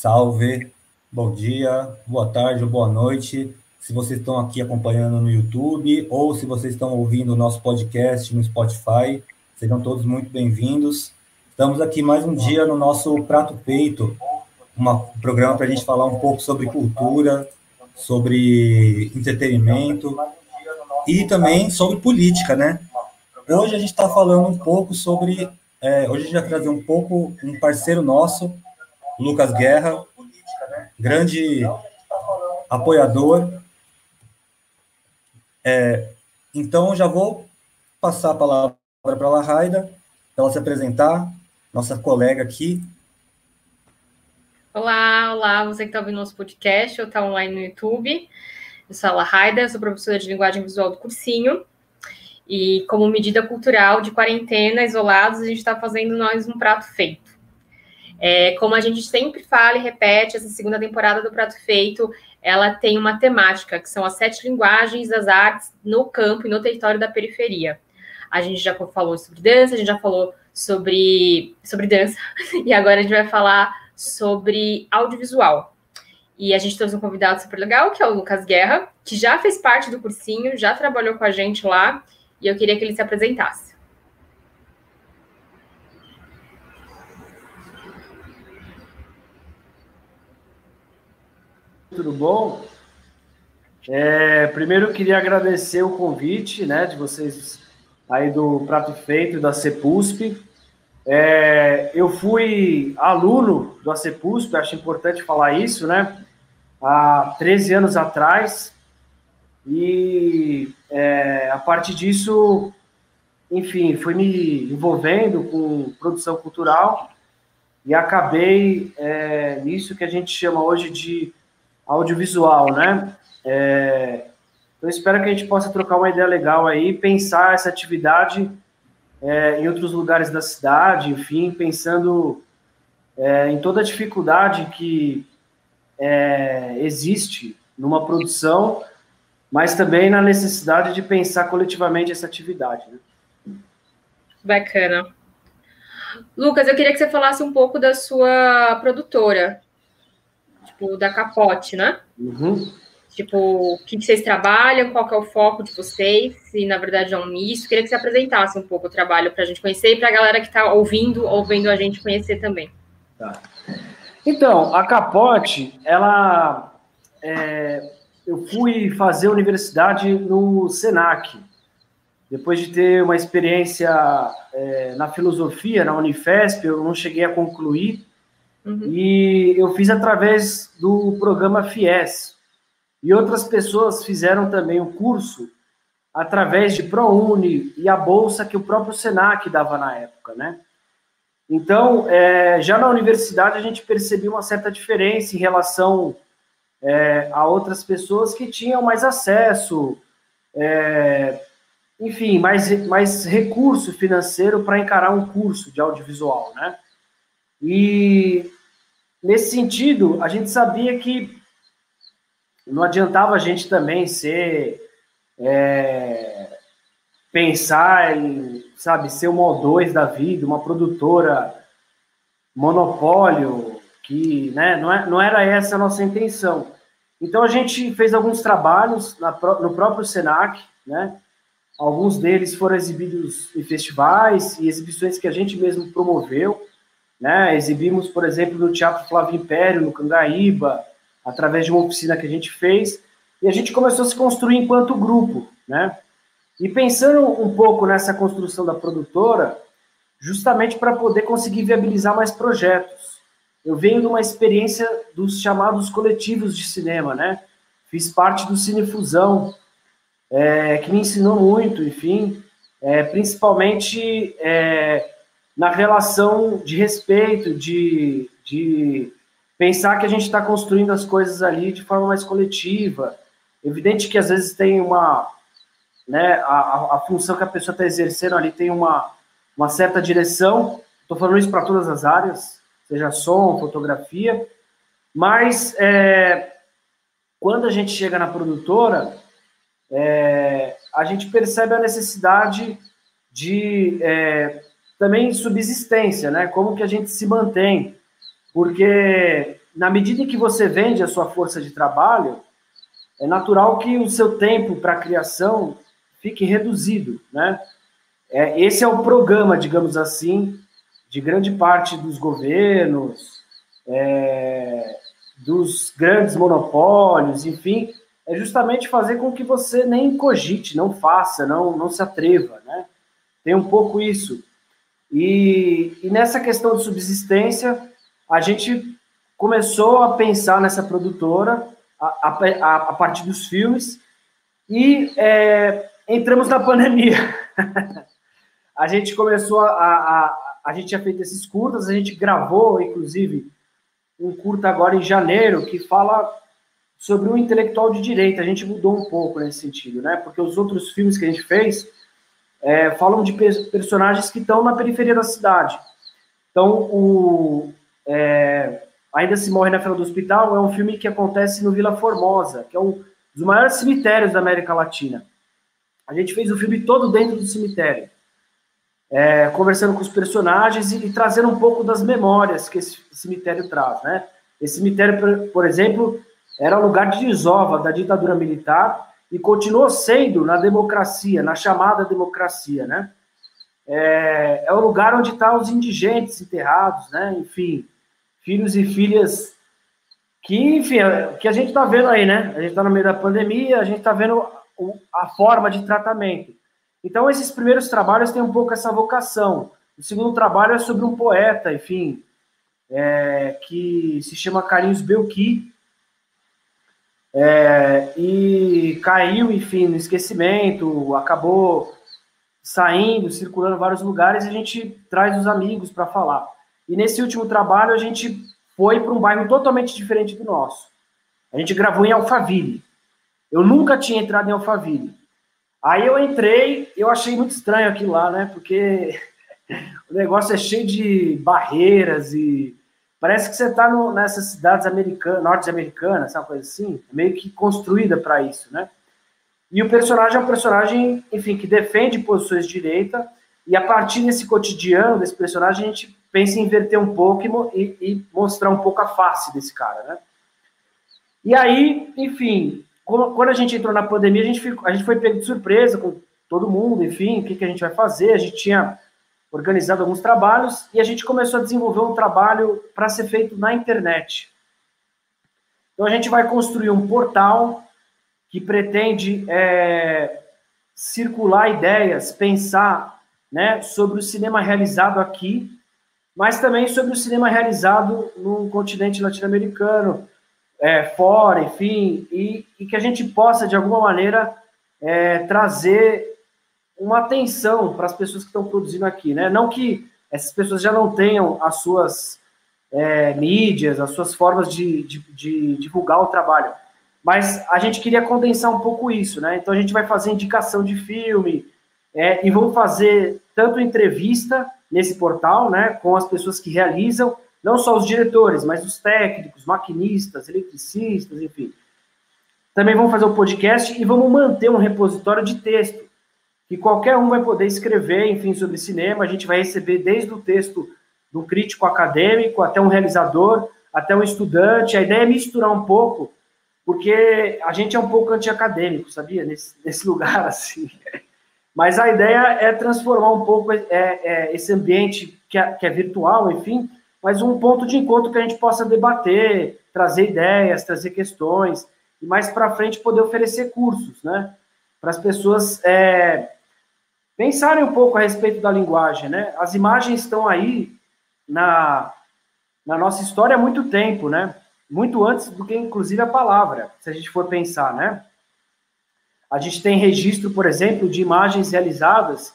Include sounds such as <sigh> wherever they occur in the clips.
Salve, bom dia, boa tarde boa noite. Se vocês estão aqui acompanhando no YouTube ou se vocês estão ouvindo o nosso podcast no Spotify, sejam todos muito bem-vindos. Estamos aqui mais um dia no nosso Prato Feito, um programa para a gente falar um pouco sobre cultura, sobre entretenimento e também sobre política, né? Hoje a gente está falando um pouco sobre. É, hoje a gente vai trazer um pouco um parceiro nosso, Lucas Guerra, grande apoiador. É, então, já vou passar a palavra para a Raida, para ela se apresentar, nossa colega aqui. Olá, olá, você que está ouvindo nosso podcast ou está online no YouTube. Eu sou a Lahaida, sou professora de linguagem visual do cursinho. E como medida cultural de quarentena, isolados, a gente está fazendo nós um prato feito. É, como a gente sempre fala e repete, essa segunda temporada do Prato Feito, ela tem uma temática, que são as sete linguagens das artes no campo e no território da periferia. A gente já falou sobre dança, a gente já falou sobre, sobre dança, <laughs> e agora a gente vai falar sobre audiovisual. E a gente trouxe um convidado super legal, que é o Lucas Guerra, que já fez parte do cursinho, já trabalhou com a gente lá, e eu queria que ele se apresentasse. Tudo bom? É, primeiro eu queria agradecer o convite, né, de vocês aí do Prato Feito da CEPUSP. É, eu fui aluno do ACEPUSP, acho importante falar isso, né, há 13 anos atrás, e é, a partir disso, enfim, fui me envolvendo com produção cultural e acabei é, nisso que a gente chama hoje de audiovisual, né? É, eu espero que a gente possa trocar uma ideia legal aí, pensar essa atividade é, em outros lugares da cidade, enfim, pensando é, em toda a dificuldade que é, existe numa produção, mas também na necessidade de pensar coletivamente essa atividade. Né? Bacana. Lucas, eu queria que você falasse um pouco da sua produtora, tipo, da Capote, né? Uhum. Tipo, o que vocês trabalham, qual que é o foco de vocês, se na verdade é um misto. Queria que você apresentasse um pouco o trabalho para a gente conhecer e para a galera que está ouvindo ou vendo a gente conhecer também. Tá. Então, a Capote, ela. É, eu fui fazer universidade no SENAC, depois de ter uma experiência é, na filosofia, na Unifesp, eu não cheguei a concluir, Uhum. E eu fiz através do programa FIES. E outras pessoas fizeram também o curso através de ProUni e a bolsa que o próprio Senac dava na época, né? Então, é, já na universidade a gente percebia uma certa diferença em relação é, a outras pessoas que tinham mais acesso, é, enfim, mais, mais recurso financeiro para encarar um curso de audiovisual, né? E nesse sentido, a gente sabia que não adiantava a gente também ser é, pensar em, sabe, ser uma O2 da vida, uma produtora monopólio, que né, não, é, não era essa a nossa intenção. Então a gente fez alguns trabalhos na, no próprio Senac, né? Alguns deles foram exibidos em festivais e exibições que a gente mesmo promoveu. Né? Exibimos, por exemplo, no Teatro Flávio Império, no Cangaíba, através de uma oficina que a gente fez, e a gente começou a se construir enquanto grupo. Né? E pensando um pouco nessa construção da produtora, justamente para poder conseguir viabilizar mais projetos. Eu venho de uma experiência dos chamados coletivos de cinema, né? Fiz parte do Cinefusão, é, que me ensinou muito, enfim, é, principalmente é, na relação de respeito, de, de pensar que a gente está construindo as coisas ali de forma mais coletiva. Evidente que às vezes tem uma. Né, a, a função que a pessoa está exercendo ali tem uma, uma certa direção. Estou falando isso para todas as áreas, seja som, fotografia, mas é, quando a gente chega na produtora, é, a gente percebe a necessidade de é, também subsistência, né? Como que a gente se mantém? Porque na medida em que você vende a sua força de trabalho, é natural que o seu tempo para criação fique reduzido, né? É, esse é o programa, digamos assim, de grande parte dos governos, é, dos grandes monopólios, enfim, é justamente fazer com que você nem cogite, não faça, não, não se atreva, né? Tem um pouco isso. E, e nessa questão de subsistência, a gente começou a pensar nessa produtora a, a, a partir dos filmes e é, entramos na pandemia. <laughs> a gente começou a, a, a gente tinha feito esses curtas, a gente gravou, inclusive, um curta agora em janeiro que fala sobre um intelectual de direita. A gente mudou um pouco nesse sentido, né? Porque os outros filmes que a gente fez é, falam de personagens que estão na periferia da cidade. Então, o é, Ainda se morre na fila do hospital é um filme que acontece no Vila Formosa, que é um dos maiores cemitérios da América Latina. A gente fez o filme todo dentro do cemitério, é, conversando com os personagens e, e, trazendo um pouco das memórias que esse cemitério traz, né? Esse cemitério, por, por exemplo, era lugar de desova da ditadura militar e continuou sendo na democracia, na chamada democracia, né? É, é o lugar onde estão tá os indigentes enterrados, né? Enfim, filhos e filhas que, enfim, é, que a gente está vendo aí, né? A gente está no meio da pandemia, a gente está vendo a forma de tratamento. Então, esses primeiros trabalhos têm um pouco essa vocação. O segundo trabalho é sobre um poeta, enfim, é, que se chama Carlinhos Belqui, é, e caiu, enfim, no esquecimento, acabou saindo, circulando em vários lugares, e a gente traz os amigos para falar. E nesse último trabalho, a gente foi para um bairro totalmente diferente do nosso. A gente gravou em Alphaville. Eu nunca tinha entrado em Alphaville. Aí eu entrei, eu achei muito estranho aquilo lá, né? Porque <laughs> o negócio é cheio de barreiras e parece que você está nessas cidades americanas, norte-americanas, uma coisa assim, meio que construída para isso, né? E o personagem é um personagem, enfim, que defende posições de direita, e a partir desse cotidiano, desse personagem, a gente pensa em inverter um pouco e, e, mostrar um pouco a face desse cara, né? E aí, enfim, quando a gente entrou na pandemia, a gente, ficou, a gente foi pego de surpresa com todo mundo, enfim, o que, que a gente vai fazer? A gente tinha organizado alguns trabalhos e a gente começou a desenvolver um trabalho para ser feito na internet. Então a gente vai construir um portal que pretende é, circular ideias, pensar né, sobre o cinema realizado aqui mas também sobre o cinema realizado no continente latino-americano, é, fora, enfim, e, e, que a gente possa, de alguma maneira, é, trazer uma atenção para as pessoas que estão produzindo aqui, né? Não que essas pessoas já não tenham as suas é, mídias, as suas formas de, de, de, divulgar o trabalho, mas a gente queria condensar um pouco isso, né? Então a gente vai fazer indicação de filme é, e vamos fazer tanto entrevista nesse portal, né, com as pessoas que realizam, não só os diretores, mas os técnicos, maquinistas, eletricistas, enfim. Também vamos fazer o um podcast e vamos manter um repositório de texto, que qualquer um vai poder escrever, enfim, sobre cinema. A gente vai receber desde o texto do crítico acadêmico até um realizador, até um estudante. A ideia é misturar um pouco, porque a gente é um pouco anti-acadêmico, sabia? Nesse, nesse <laughs> lugar, assim. Mas a ideia é transformar um pouco é, é, esse ambiente que é, que é virtual, enfim, mas um ponto de encontro que a gente possa debater, trazer ideias, trazer questões, e mais para frente poder oferecer cursos, né? Para as pessoas é, pensarem um pouco a respeito da linguagem, né? As imagens estão aí na, na nossa história há muito tempo, né? Muito antes do que, inclusive, a palavra, se a gente for pensar, né? A gente tem registro, por exemplo, de imagens realizadas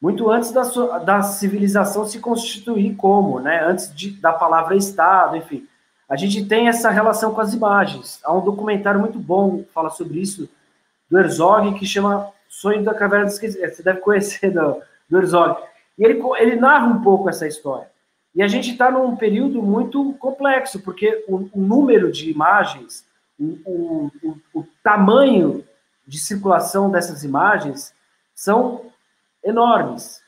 muito antes da, da civilização se constituir como, né? Antes de, da palavra Estado, enfim. A gente tem essa relação com as imagens. Há um documentário muito bom que fala sobre isso, do Herzog, que chama Sonho da Caverna dos Esquecidos. Você deve conhecer <laughs> do, do Herzog. E ele, ele narra um pouco essa história. E a gente está num período muito complexo, porque o, o número de imagens, o, o, o, tamanho de circulação dessas imagens são enormes.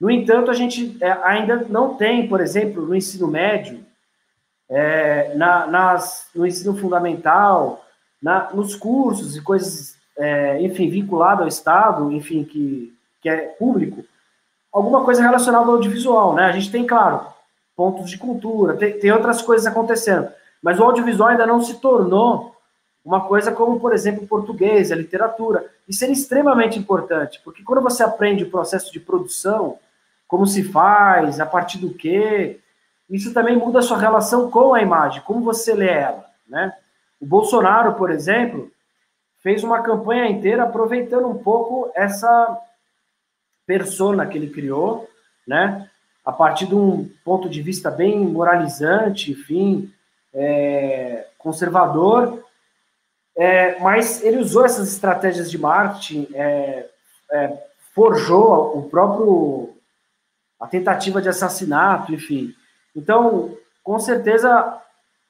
No entanto, a gente é, ainda não tem, por exemplo, no ensino médio, é, na, nas, no ensino fundamental, na, nos cursos e coisas, é, enfim, vinculado ao Estado, enfim, que, que é público, alguma coisa relacionada ao audiovisual, né? A gente tem, claro, pontos de cultura, tem, tem outras coisas acontecendo, mas o audiovisual ainda não se tornou uma coisa como, por exemplo, o português, a literatura. Isso é extremamente importante, porque quando você aprende o processo de produção, como se faz, a partir do quê, isso também muda a sua relação com a imagem, como você lê ela, né? O Bolsonaro, por exemplo, fez uma campanha inteira aproveitando um pouco essa persona que ele criou, né? A partir de um ponto de vista bem moralizante, enfim, é, conservador, é, mas ele usou essas estratégias de marketing, é, é forjou o próprio a tentativa de assassinato, enfim. Então, com certeza,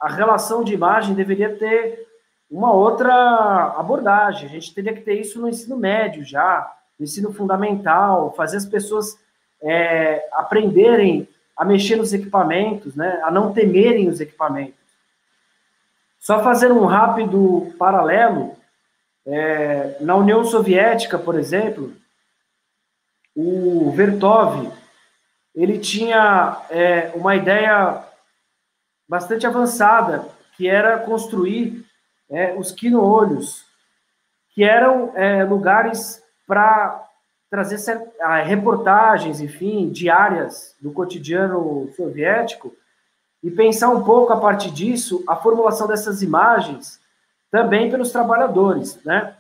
a relação de imagem deveria ter uma outra abordagem. A gente teria que ter isso no ensino médio já, no ensino fundamental, fazer as pessoas é, aprenderem a mexer nos equipamentos, né, a não temerem os equipamentos. Só fazer um rápido paralelo, é, na União Soviética, por exemplo, o Vertov, ele tinha é, uma ideia bastante avançada, que era construir é, os quino-olhos, que eram é, lugares para trazer reportagens, enfim, diárias do cotidiano soviético, e pensar um pouco a partir disso a formulação dessas imagens também pelos trabalhadores, né?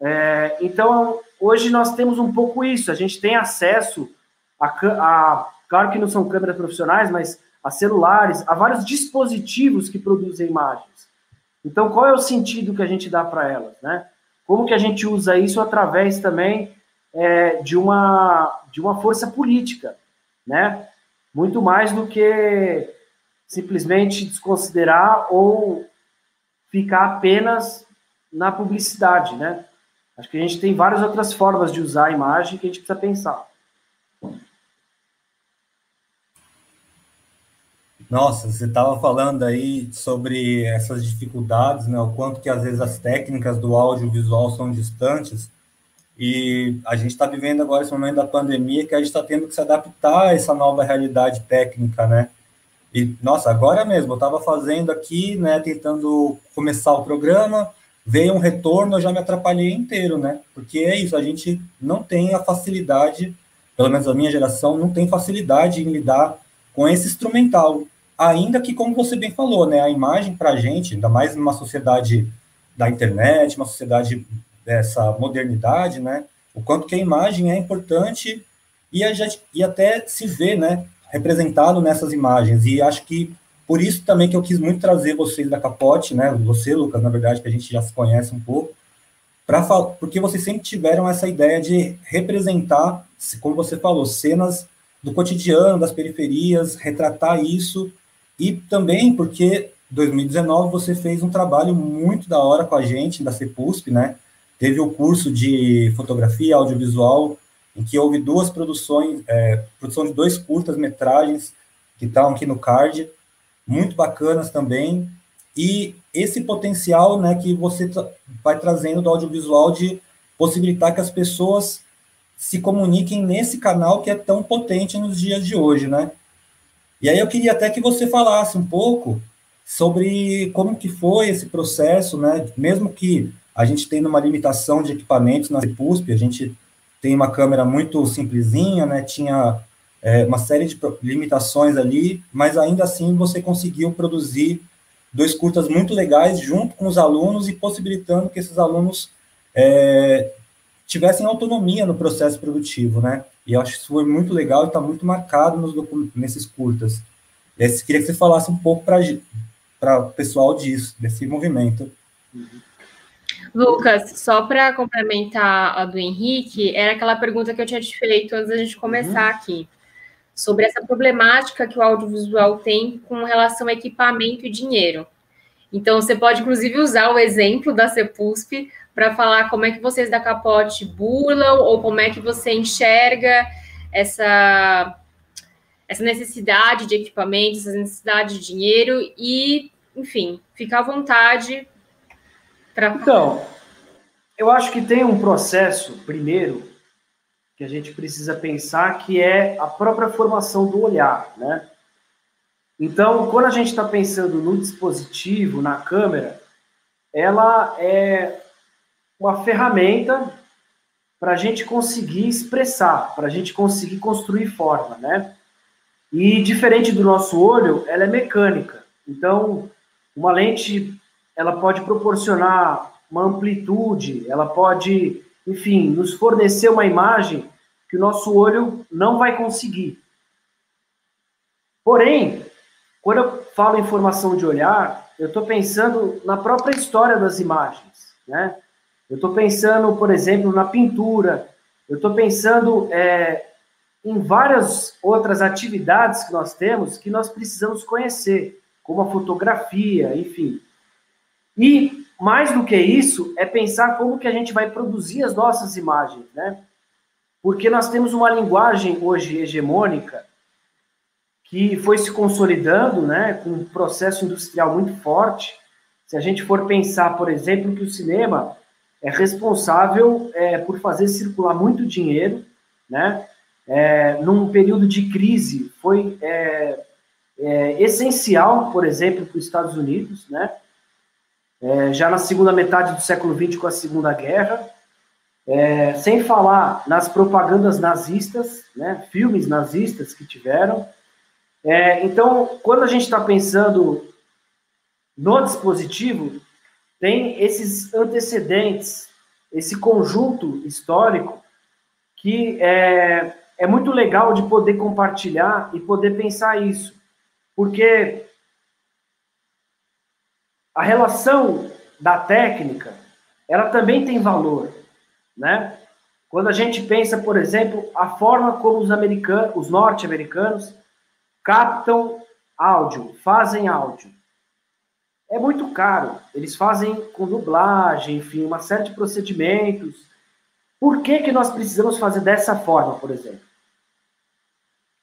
É, então, hoje nós temos um pouco isso, a gente tem acesso a, a, claro que não são câmeras profissionais, mas a celulares, a vários dispositivos que produzem imagens. Então, qual é o sentido que a gente dá para elas, né? Como que a gente usa isso através também é, de, uma, de uma força política, né? Muito mais do que simplesmente desconsiderar ou ficar apenas na publicidade, né? Acho que a gente tem várias outras formas de usar a imagem que a gente precisa pensar. Nossa, você estava falando aí sobre essas dificuldades, né? O quanto que às vezes as técnicas do audiovisual são distantes. E a gente está vivendo agora esse momento da pandemia que a gente está tendo que se adaptar a essa nova realidade técnica, né? E, nossa, agora mesmo, eu estava fazendo aqui, né, tentando começar o programa, veio um retorno, eu já me atrapalhei inteiro, né? Porque é isso, a gente não tem a facilidade, pelo menos a minha geração, não tem facilidade em lidar com esse instrumental ainda que, como você bem falou, né, a imagem para a gente, ainda mais numa sociedade da internet, uma sociedade dessa modernidade, né, o quanto que a imagem é importante e, a gente, e até se vê, né, representado nessas imagens. E acho que por isso também que eu quis muito trazer vocês da Capote, né, você, Lucas, na verdade, que a gente já se conhece um pouco, para porque vocês sempre tiveram essa ideia de representar, como você falou, cenas do cotidiano, das periferias, retratar isso e também porque 2019 você fez um trabalho muito da hora com a gente da CEPUSP, né? Teve o curso de fotografia audiovisual em que houve duas produções, é, produção de dois curtas metragens que estão aqui no card, muito bacanas também. E esse potencial, né, que você vai trazendo do audiovisual de possibilitar que as pessoas se comuniquem nesse canal que é tão potente nos dias de hoje, né? E aí eu queria até que você falasse um pouco sobre como que foi esse processo, né? Mesmo que a gente tenha uma limitação de equipamentos na CEPUSP, a gente tem uma câmera muito simplesinha, né? Tinha é, uma série de limitações ali, mas ainda assim você conseguiu produzir dois curtas muito legais junto com os alunos e possibilitando que esses alunos é, tivessem autonomia no processo produtivo, né? E eu acho que isso foi muito legal e está muito marcado nos nesses curtas. E aí, queria que você falasse um pouco para o pessoal disso, desse movimento. Lucas, só para complementar a do Henrique, era aquela pergunta que eu tinha te feito antes da gente começar uhum. aqui, sobre essa problemática que o audiovisual tem com relação a equipamento e dinheiro. Então, você pode, inclusive, usar o exemplo da CEPUSP para falar como é que vocês da Capote burlam ou como é que você enxerga essa essa necessidade de equipamentos, essa necessidade de dinheiro e, enfim, ficar à vontade para. Então, eu acho que tem um processo, primeiro, que a gente precisa pensar, que é a própria formação do olhar, né? Então, quando a gente está pensando no dispositivo, na câmera, ela é uma ferramenta para a gente conseguir expressar, para a gente conseguir construir forma, né? E diferente do nosso olho, ela é mecânica. Então, uma lente, ela pode proporcionar uma amplitude, ela pode, enfim, nos fornecer uma imagem que o nosso olho não vai conseguir. Porém, quando eu falo em formação de olhar, eu estou pensando na própria história das imagens, né? Eu estou pensando, por exemplo, na pintura, eu estou pensando é, em várias outras atividades que nós temos que nós precisamos conhecer, como a fotografia, enfim. E mais do que isso, é pensar como que a gente vai produzir as nossas imagens, né? Porque nós temos uma linguagem hoje hegemônica que foi se consolidando, né, com um processo industrial muito forte. Se a gente for pensar, por exemplo, que o cinema é responsável é, por fazer circular muito dinheiro, né? É, num período de crise foi é, é essencial, por exemplo, para os Estados Unidos, né? é, já na segunda metade do século XX com a Segunda Guerra, é, sem falar nas propagandas nazistas, né, filmes nazistas que tiveram. Então, quando a gente está pensando no dispositivo, tem esses antecedentes, esse conjunto histórico que é, é muito legal de poder compartilhar e poder pensar isso, porque a relação da técnica, ela também tem valor, né? Quando a gente pensa, por exemplo, a forma como os americanos, os norte-americanos captam áudio, fazem áudio. É muito caro. Eles fazem com dublagem, enfim, uma série de procedimentos. Por que, que nós precisamos fazer dessa forma, por exemplo?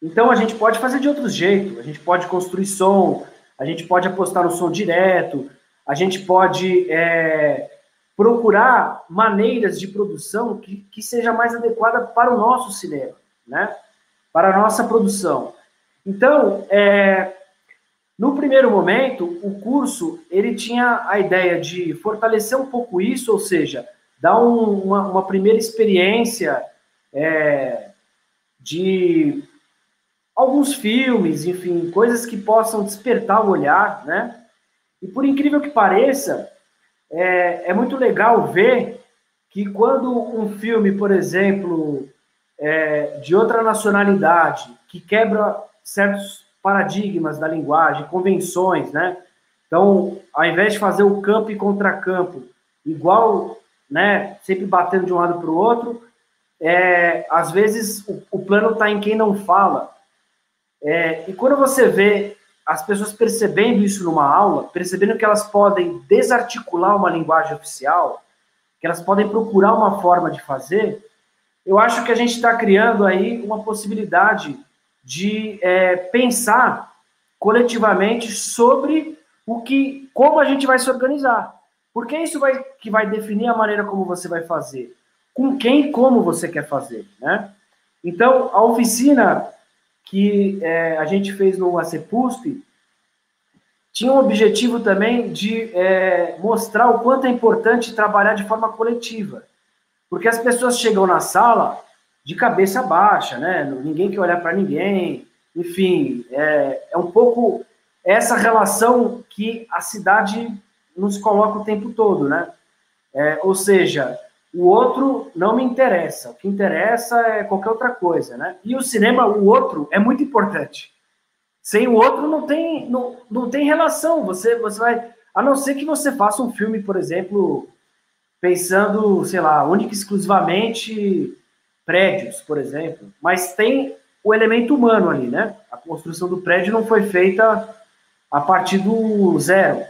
Então a gente pode fazer de outro jeito. A gente pode construir som, a gente pode apostar no som direto, a gente pode é, procurar maneiras de produção que, que seja mais adequada para o nosso cinema, né? para a nossa produção. Então, é, no primeiro momento, o curso ele tinha a ideia de fortalecer um pouco isso, ou seja, dar um, uma, uma, primeira experiência é, de alguns filmes, enfim, coisas que possam despertar o olhar, né? E por incrível que pareça, é, é muito legal ver que quando um filme, por exemplo, é, de outra nacionalidade, que quebra certos paradigmas da linguagem, convenções, né? Então, ao invés de fazer o campo e contracampo igual, né, sempre batendo de um lado para o outro, é, às vezes o, o plano está em quem não fala. É, e quando você vê as pessoas percebendo isso numa aula, percebendo que elas podem desarticular uma linguagem oficial, que elas podem procurar uma forma de fazer, eu acho que a gente está criando aí uma possibilidade de é, pensar coletivamente sobre o que, como a gente vai se organizar, porque isso vai que vai definir a maneira como você vai fazer, com quem e como você quer fazer, né? Então a oficina que é, a gente fez no ACPUSP tinha um objetivo também de é, mostrar o quanto é importante trabalhar de forma coletiva. Porque as pessoas chegam na sala de cabeça baixa, né? Ninguém quer olhar para ninguém. Enfim, é, é um pouco essa relação que a cidade nos coloca o tempo todo, né? É, ou seja, o outro não me interessa. O que interessa é qualquer outra coisa, né? E o cinema, o outro, é muito importante. Sem o outro não tem, não, não tem relação. Você, você vai. A não ser que você faça um filme, por exemplo, pensando, sei lá, única e exclusivamente prédios, por exemplo. Mas tem o elemento humano ali, né? A construção do prédio não foi feita a partir do zero.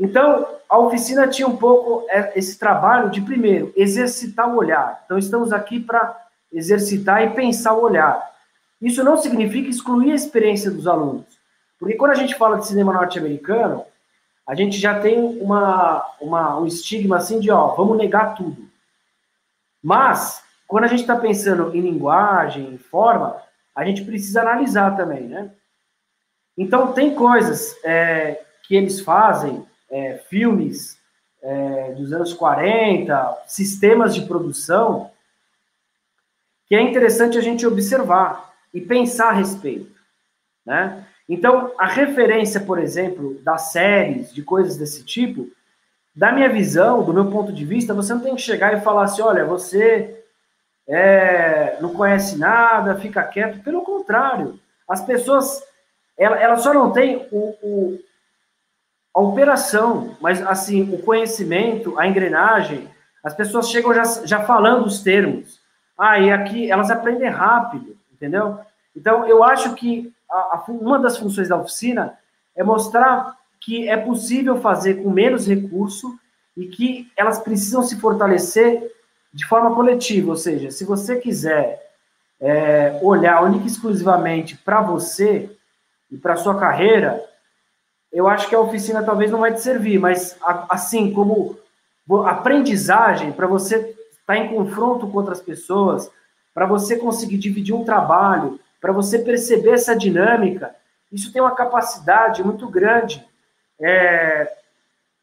Então, a oficina tinha um pouco é, esse trabalho de, primeiro, exercitar o olhar. Então, estamos aqui para exercitar e pensar o olhar. isso não significa excluir a experiência dos alunos. Porque quando a gente fala de cinema norte-americano, a gente já tem uma, uma, um estigma assim de, ó, vamos negar tudo. Mas, quando a gente está pensando em linguagem, em forma, a gente precisa analisar também, né? Então, tem coisas é, que eles fazem, é, filmes é, dos anos 40, sistemas de produção, que é interessante a gente observar e pensar a respeito, né? Então, a referência, por exemplo, das séries, de coisas desse tipo, da minha visão, do meu ponto de vista, você não tem que chegar e falar assim, olha, você é, não conhece nada, fica quieto. Pelo contrário, as pessoas, ela, ela só não tem o, o, a operação, mas assim, o conhecimento, a engrenagem, as pessoas chegam já, já falando os termos. Ah, e aqui elas aprendem rápido, entendeu? Então, eu acho que a, a, uma das funções da oficina é mostrar que é possível fazer com menos recurso e que elas precisam se fortalecer de forma coletiva. Ou seja, se você quiser é, olhar única e exclusivamente para você e para sua carreira, eu acho que a oficina talvez não vai te servir, mas assim como aprendizagem para você estar tá em confronto com outras pessoas, para você conseguir dividir um trabalho, para você perceber essa dinâmica, isso tem uma capacidade muito grande é,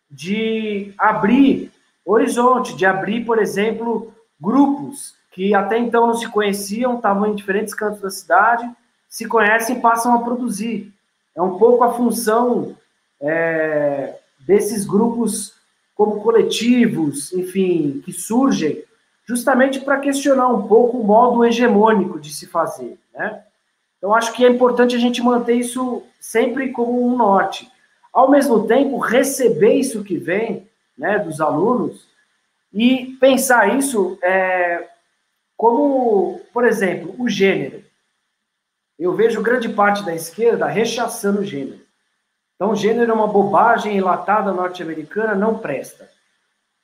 de abrir horizonte, de abrir, por exemplo, grupos que até então não se conheciam, estavam em diferentes cantos da cidade, se conhecem e passam a produzir. É um pouco a função é, desses grupos como coletivos, enfim, que surgem justamente para questionar um pouco o modo hegemônico de se fazer, né? Então, acho que é importante a gente manter isso sempre como um norte. Ao mesmo tempo, receber isso que vem né, dos alunos e pensar isso é, como, por exemplo, o gênero. Eu vejo grande parte da esquerda rechaçando o gênero. Então, gênero é uma bobagem enlatada norte-americana, não presta.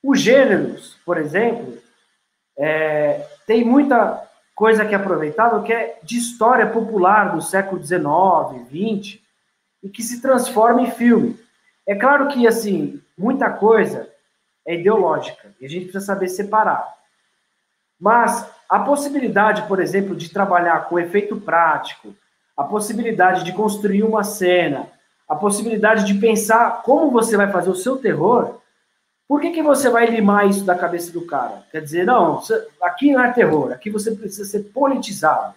Os gêneros, por exemplo, é, tem muita coisa que é aproveitável, que é de história popular do século XIX, XX, e que se transforma em filme. É claro que, assim, muita coisa é ideológica, e a gente precisa saber separar. Mas a possibilidade, por exemplo, de trabalhar com efeito prático, a possibilidade de construir uma cena, a possibilidade de pensar como você vai fazer o seu terror, por que, que você vai limar isso da cabeça do cara? Quer dizer, não, aqui não é terror, aqui você precisa ser politizado.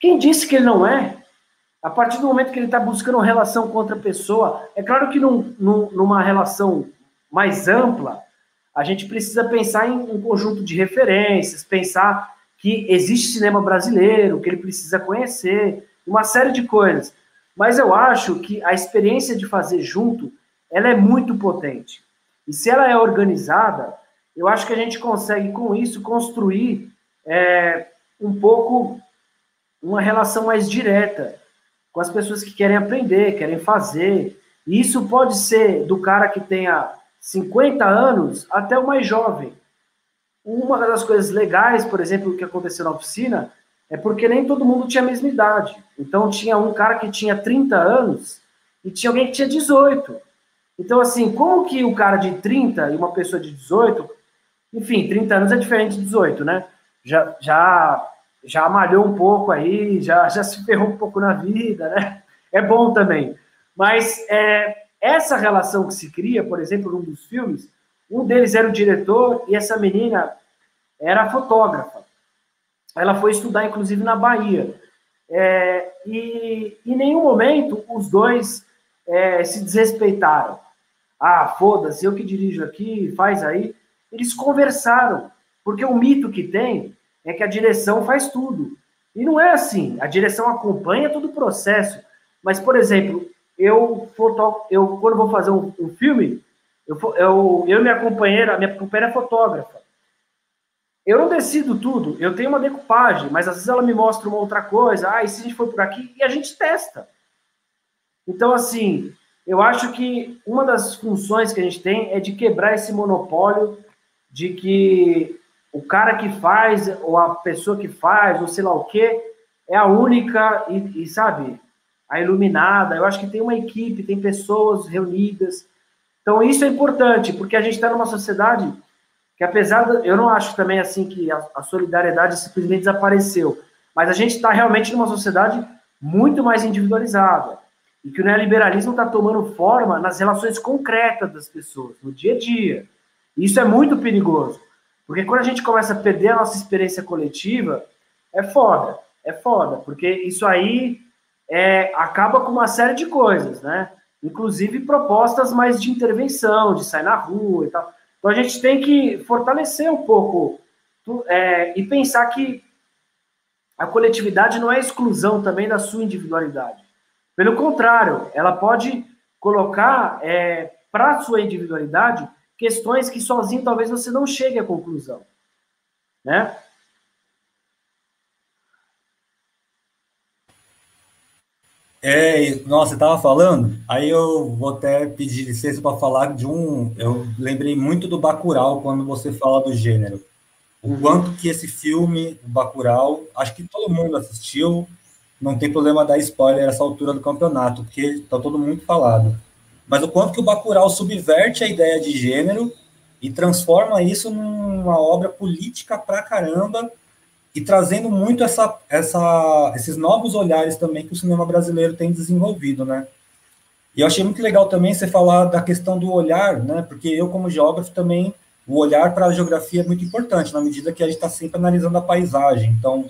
Quem disse que ele não é? A partir do momento que ele está buscando uma relação com outra pessoa, é claro que num, num, numa relação mais ampla, a gente precisa pensar em um conjunto de referências, pensar que existe cinema brasileiro, que ele precisa conhecer, uma série de coisas. Mas eu acho que a experiência de fazer junto, ela é muito potente. E se ela é organizada, eu acho que a gente consegue, com isso, construir é, um pouco uma relação mais direta com as pessoas que querem aprender, querem fazer. E isso pode ser do cara que tenha 50 anos até o mais jovem. Uma das coisas legais, por exemplo, que aconteceu na oficina, é porque nem todo mundo tinha a mesma idade. Então tinha um cara que tinha 30 anos e tinha alguém que tinha 18. Então, assim, como que o cara de 30 e uma pessoa de 18, enfim, 30 anos é diferente de 18, né? Já, já, já malhou um pouco aí, já, já se ferrou um pouco na vida, né? É bom também. Mas é, essa relação que se cria, por exemplo, num dos filmes, um deles era o diretor e essa menina era fotógrafa. Ela foi estudar, inclusive, na Bahia. É, e em nenhum momento os dois é, se desrespeitaram ah, foda-se, eu que dirijo aqui, faz aí. Eles conversaram, porque o mito que tem é que a direção faz tudo. E não é assim. A direção acompanha todo o processo. Mas, por exemplo, eu, eu quando vou fazer um, um filme, eu, eu, eu e minha companheira, minha companheira é fotógrafa. Eu não decido tudo, eu tenho uma decupagem, mas às vezes ela me mostra uma outra coisa, ah, e se a gente for por aqui, e a gente testa. Então, assim, eu acho que uma das funções que a gente tem é de quebrar esse monopólio de que o cara que faz, ou a pessoa que faz, ou sei lá o quê, é a única e, e, sabe, a iluminada. Eu acho que tem uma equipe, tem pessoas reunidas. Então isso é importante, porque a gente está numa sociedade que apesar de, eu não acho também assim que a, a solidariedade simplesmente desapareceu, mas a gente está realmente numa sociedade muito mais individualizada e que o neoliberalismo está tomando forma nas relações concretas das pessoas, no dia a dia. Isso é muito perigoso, porque quando a gente começa a perder a nossa experiência coletiva, é foda, é foda, porque isso aí é, acaba com uma série de coisas, né? Inclusive propostas mais de intervenção, de sair na rua e tal. Então a gente tem que fortalecer um pouco é, e pensar que a coletividade não é exclusão também da sua individualidade. Pelo contrário, ela pode colocar é, para a sua individualidade questões que sozinho talvez você não chegue à conclusão. Né? É, nossa, você estava falando, aí eu vou até pedir licença para falar de um. Eu lembrei muito do Bacurau quando você fala do gênero. O uhum. quanto que esse filme, o Bacurau, acho que todo mundo assistiu, não tem problema dar spoiler nessa altura do campeonato, porque está todo mundo falado. Mas o quanto que o Bacurau subverte a ideia de gênero e transforma isso numa obra política pra caramba e trazendo muito essa, essa, esses novos olhares também que o cinema brasileiro tem desenvolvido, né? E eu achei muito legal também você falar da questão do olhar, né? Porque eu, como geógrafo, também, o olhar para a geografia é muito importante, na medida que a gente está sempre analisando a paisagem. Então,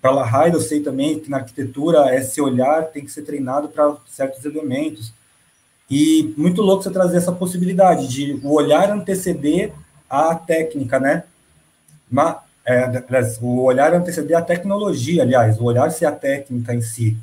para Lahai, eu sei também que na arquitetura esse olhar tem que ser treinado para certos elementos. E muito louco você trazer essa possibilidade de o olhar anteceder a técnica, né? Mas, é, o olhar anteceder a tecnologia, aliás, o olhar ser a técnica em si.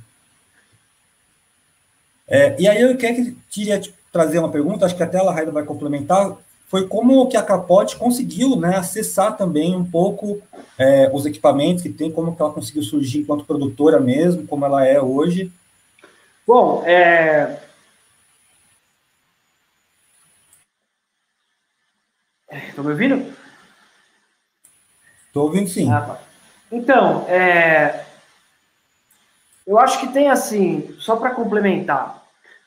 É, e aí eu queria trazer uma pergunta, acho que até a Lahai vai complementar, foi como que a Capote conseguiu né, acessar também um pouco é, os equipamentos que tem, como que ela conseguiu surgir enquanto produtora mesmo, como ela é hoje. Bom, é... Estão me ouvindo? Estou ouvindo sim. Ah, tá. Então, é... eu acho que tem assim, só para complementar,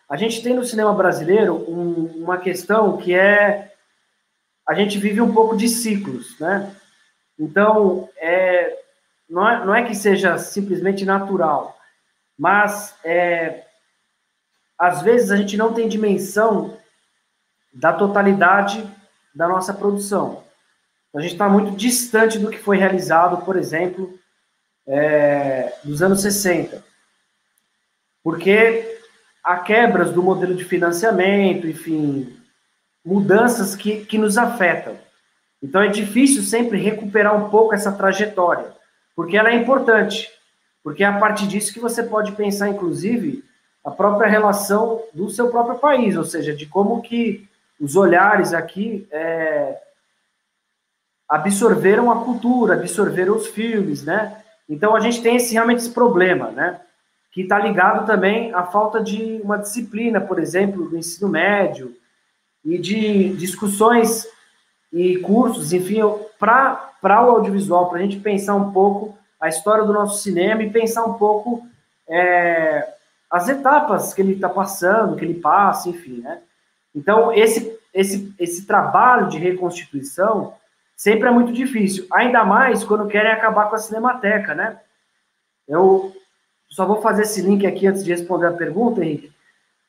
a gente tem no cinema brasileiro um, uma questão que é a gente vive um pouco de ciclos, né? Então, é, não, é, não é que seja simplesmente natural, mas é, às vezes a gente não tem dimensão da totalidade da nossa produção. A gente está muito distante do que foi realizado, por exemplo, é, dos anos 60. Porque há quebras do modelo de financiamento, enfim, mudanças que, que nos afetam. Então é difícil sempre recuperar um pouco essa trajetória, porque ela é importante, porque é a partir disso que você pode pensar, inclusive, a própria relação do seu próprio país, ou seja, de como que os olhares aqui é, absorveram a cultura, absorveram os filmes, né? Então a gente tem esse, realmente esse problema, né? Que está ligado também à falta de uma disciplina, por exemplo, do ensino médio, e de discussões e cursos, enfim, para o audiovisual, para a gente pensar um pouco a história do nosso cinema e pensar um pouco é, as etapas que ele está passando, que ele passa, enfim, né? Então, esse, esse, esse trabalho de reconstituição sempre é muito difícil, ainda mais quando querem acabar com a Cinemateca, né? Eu só vou fazer esse link aqui antes de responder a pergunta, Henrique,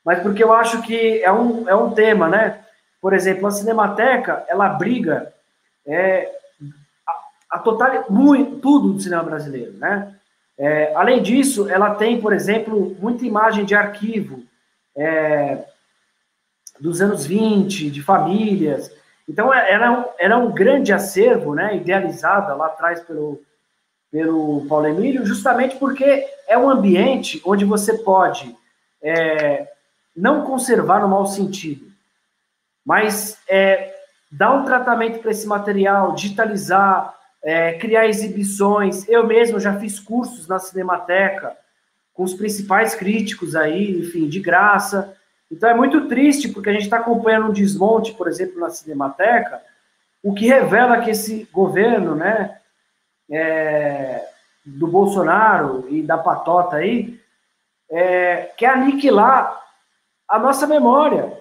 mas porque eu acho que é um, é um tema, né? Por exemplo, a Cinemateca, ela briga é, a, a total, muito, tudo do cinema brasileiro, né? É, além disso, ela tem, por exemplo, muita imagem de arquivo é, dos anos 20, de famílias. Então, é, ela é um, ela é um grande acervo, né, idealizada lá atrás pelo, pelo Paulo Emílio, justamente porque é um ambiente onde você pode é, não conservar no mau sentido, mas é, dar um tratamento para esse material, digitalizar, é, criar exibições. Eu mesmo já fiz cursos na Cinemateca com os principais críticos aí, enfim, de graça. Então é muito triste porque a gente está acompanhando um desmonte, por exemplo, na Cinemateca, o que revela que esse governo, né, é, do Bolsonaro e da patota aí é, quer aniquilar a nossa memória.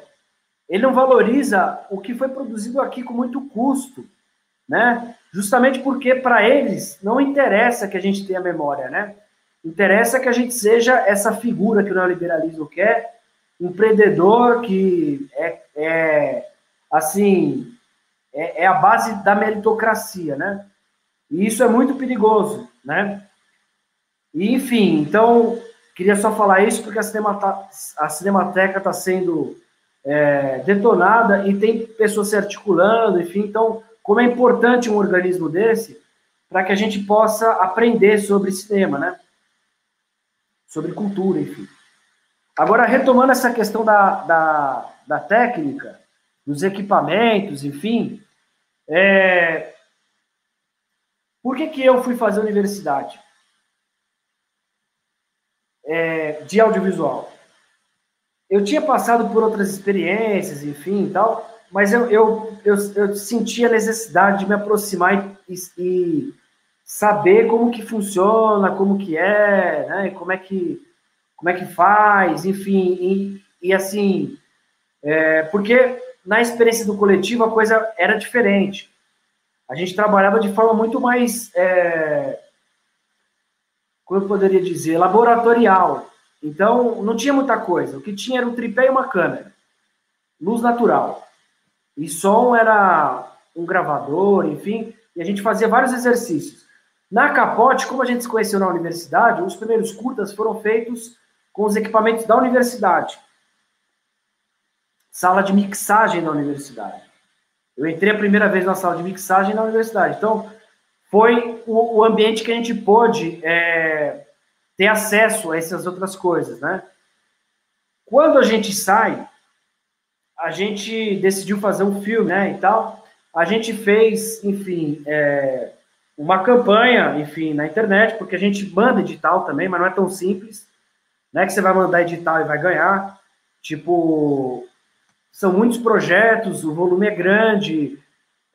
Ele não valoriza o que foi produzido aqui com muito custo, né? Justamente porque para eles não interessa que a gente tenha memória, né? Interessa que a gente seja essa figura que o neoliberalismo quer, empreendedor que é, é assim é, é, a base da meritocracia, né? E isso é muito perigoso, né? E, enfim, então queria só falar isso porque a, Cinemata, a Cinemateca está sendo é, detonada e tem pessoas se articulando, enfim, então como é importante um organismo desse para que a gente possa aprender sobre cinema, né? Sobre cultura, enfim. Agora, retomando essa questão da, da, da técnica, dos equipamentos, enfim, é... por que, que eu fui fazer universidade é, de audiovisual? Eu tinha passado por outras experiências, enfim, tal, mas eu, eu, eu, eu a necessidade de me aproximar e, e, saber como que funciona, como que é, né, como é que, como é que faz, enfim, e, e assim, é, porque na experiência do coletivo a coisa era diferente. A gente trabalhava de forma muito mais, é, como eu poderia dizer, laboratorial. Então, não tinha muita coisa. O que tinha era um tripé e uma câmera. Luz natural. E som era um gravador, enfim. E a gente fazia vários exercícios. Na Capote, como a gente se conheceu na universidade, os primeiros curtas foram feitos com os equipamentos da universidade sala de mixagem da universidade. Eu entrei a primeira vez na sala de mixagem na universidade. Então, foi o, o ambiente que a gente pôde é, ter acesso a essas outras coisas, né? Quando a gente sai, a gente decidiu fazer um filme, né, e tal. A gente fez, enfim, é, uma campanha, enfim, na internet, porque a gente manda edital também, mas não é tão simples, né, que você vai mandar edital e vai ganhar. Tipo, são muitos projetos, o volume é grande.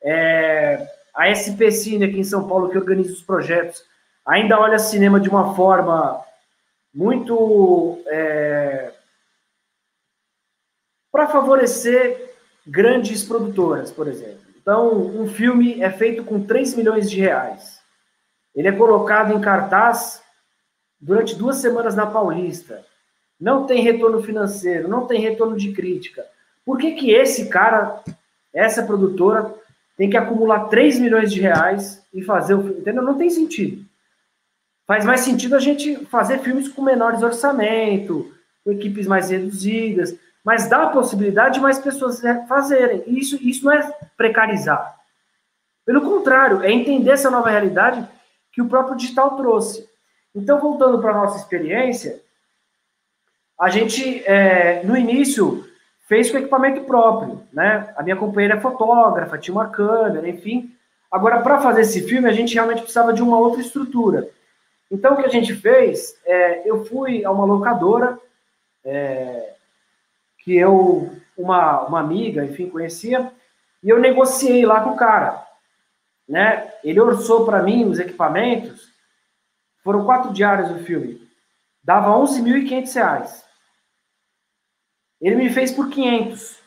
É, a SP Cine aqui em São Paulo, que organiza os projetos, ainda olha cinema de uma forma muito é, para favorecer grandes produtoras, por exemplo. Então, um filme é feito com 3 milhões de reais. Ele é colocado em cartaz durante duas semanas na Paulista. Não tem retorno financeiro, não tem retorno de crítica. Por que, que esse cara, essa produtora, tem que acumular 3 milhões de reais e fazer o filme? Entendeu? Não tem sentido. Faz mais sentido a gente fazer filmes com menores orçamento, com equipes mais reduzidas, mas dá a possibilidade de mais pessoas fazerem. E isso, isso não é precarizar. Pelo contrário, é entender essa nova realidade que o próprio digital trouxe. Então, voltando para a nossa experiência, a gente, é, no início, fez com equipamento próprio, né? A minha companheira é fotógrafa, tinha uma câmera, enfim. Agora, para fazer esse filme, a gente realmente precisava de uma outra estrutura. Então, o que a gente fez, é, eu fui a uma locadora, é, que eu, uma, uma amiga, enfim, conhecia, e eu negociei lá com o cara, né? Ele orçou para mim os equipamentos, foram quatro diários do filme, dava 11.500 reais. Ele me fez por 500.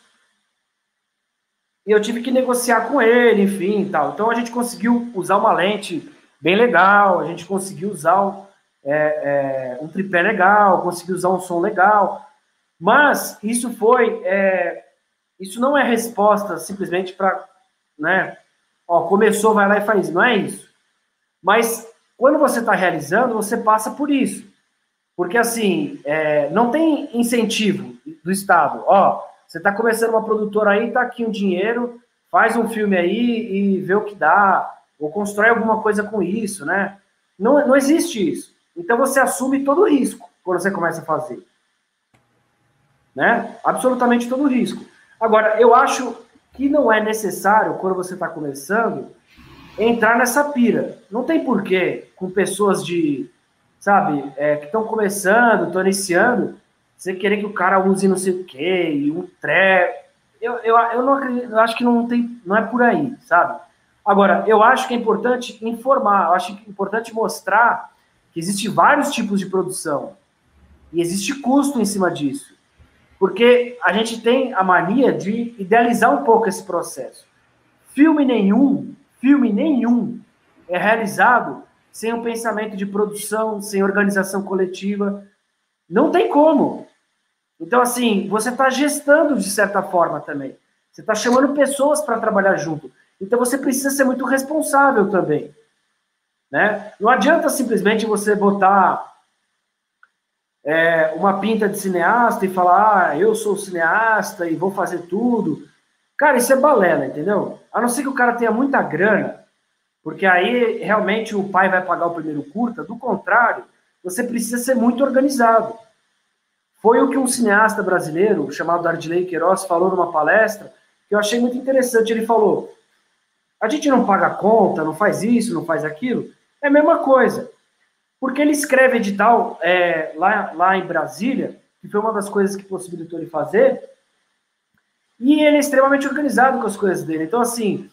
E eu tive que negociar com ele, enfim, tal. Então a gente conseguiu usar uma lente bem legal, a gente conseguiu usar é, é, um tripé legal, conseguiu usar um som legal. Mas isso foi, é, isso não é resposta simplesmente para, né? Ó, começou, vai lá e faz. Não é isso. Mas quando você está realizando, você passa por isso. Porque, assim, é, não tem incentivo do Estado. Ó, você está começando uma produtora aí, tá aqui um dinheiro, faz um filme aí e vê o que dá, ou constrói alguma coisa com isso, né? Não, não existe isso. Então você assume todo o risco quando você começa a fazer. Né? Absolutamente todo o risco. Agora, eu acho que não é necessário, quando você está começando, entrar nessa pira. Não tem porquê, com pessoas de sabe, é, que estão começando, estão iniciando, você querer que o cara use não sei o quê, e um tré. Eu, eu, eu não acredito, eu acho que não tem, não é por aí, sabe? Agora, eu acho que é importante informar, eu acho que é importante mostrar que existem vários tipos de produção e existe custo em cima disso. Porque a gente tem a mania de idealizar um pouco esse processo. Filme nenhum, filme nenhum é realizado sem um pensamento de produção, sem organização coletiva. Não tem como. Então, assim, você está gestando de certa forma também. Você está chamando pessoas para trabalhar junto. Então, você precisa ser muito responsável também. Né? Não adianta simplesmente você botar é, uma pinta de cineasta e falar, ah, eu sou cineasta e vou fazer tudo. Cara, isso é balela, entendeu? A não ser que o cara tenha muita grana, porque aí realmente o pai vai pagar o primeiro curta. Do contrário, você precisa ser muito organizado. Foi o que um cineasta brasileiro, chamado Ardilei Queiroz, falou numa palestra, que eu achei muito interessante. Ele falou: a gente não paga conta, não faz isso, não faz aquilo. É a mesma coisa. Porque ele escreve edital é, lá, lá em Brasília, que foi uma das coisas que possibilitou ele fazer, e ele é extremamente organizado com as coisas dele. Então, assim,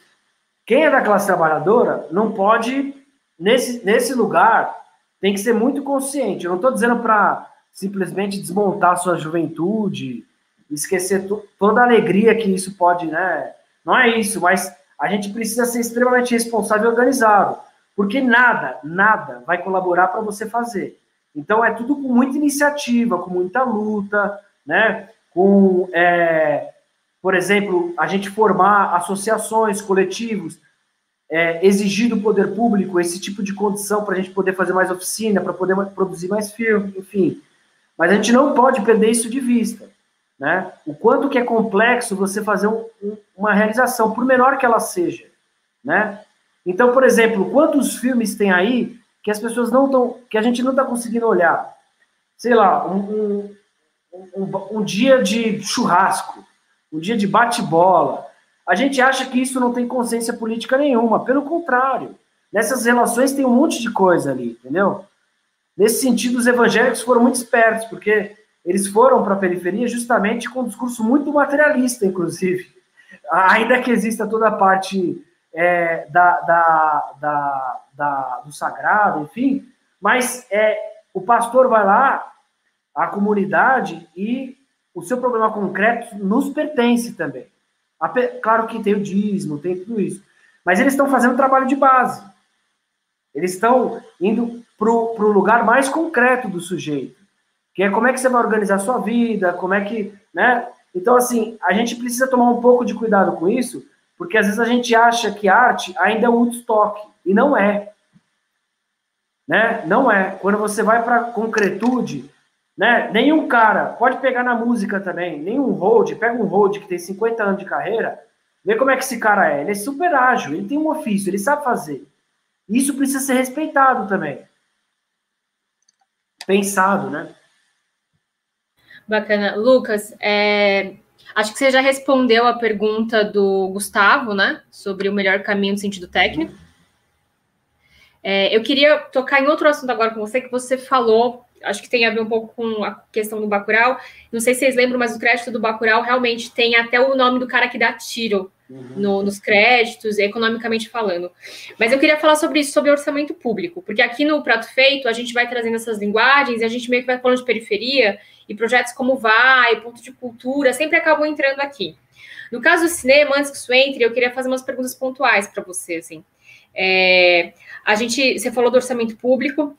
quem é da classe trabalhadora não pode, nesse, nesse lugar, tem que ser muito consciente. Eu não estou dizendo para simplesmente desmontar sua juventude, esquecer toda a alegria que isso pode, né? Não é isso, mas a gente precisa ser extremamente responsável e organizado, porque nada, nada vai colaborar para você fazer. Então é tudo com muita iniciativa, com muita luta, né? Com, é, por exemplo, a gente formar associações, coletivos, é, exigir do poder público esse tipo de condição para a gente poder fazer mais oficina, para poder produzir mais filme, enfim. Mas a gente não pode perder isso de vista. Né? O quanto que é complexo você fazer um, um, uma realização, por menor que ela seja. Né? Então, por exemplo, quantos filmes tem aí que as pessoas não estão, que a gente não está conseguindo olhar? Sei lá, um, um, dia de churrasco, um dia de bate-bola. A gente acha que isso não tem consciência política nenhuma, pelo contrário. Nessas relações tem um monte de coisa ali, entendeu? Nesse sentido, os evangélicos foram muito espertos, porque eles foram para a periferia justamente com um discurso muito materialista, inclusive. <laughs> Ainda que exista toda a parte é, da, da, da, da, do sagrado, enfim, mas é, o pastor vai lá, a comunidade, e o seu problema concreto nos pertence também. Claro que tem o dízimo, tem tudo isso, mas eles estão fazendo trabalho de base. Eles estão indo para o lugar mais concreto do sujeito que é como é que você vai organizar a sua vida, como é que, né? Então, assim, a gente precisa tomar um pouco de cuidado com isso, porque às vezes a gente acha que arte ainda é um Woodstock, e não é. Né? Não é. Quando você vai para concretude, né? Nenhum cara, pode pegar na música também, nenhum hold, pega um hold que tem 50 anos de carreira, vê como é que esse cara é. Ele é super ágil, ele tem um ofício, ele sabe fazer. Isso precisa ser respeitado também. Pensado, né? Bacana. Lucas, é, acho que você já respondeu a pergunta do Gustavo, né? Sobre o melhor caminho no sentido técnico. É, eu queria tocar em outro assunto agora com você, que você falou, acho que tem a ver um pouco com a questão do Bacurau. Não sei se vocês lembram, mas o crédito do Bacurau realmente tem até o nome do cara que dá tiro uhum. no, nos créditos, economicamente falando. Mas eu queria falar sobre isso, sobre orçamento público, porque aqui no Prato Feito a gente vai trazendo essas linguagens e a gente meio que vai falando de periferia e projetos como Vai, Ponto de Cultura, sempre acabam entrando aqui. No caso do cinema, antes que isso entre, eu queria fazer umas perguntas pontuais para você, assim. É, a gente, você falou do orçamento público,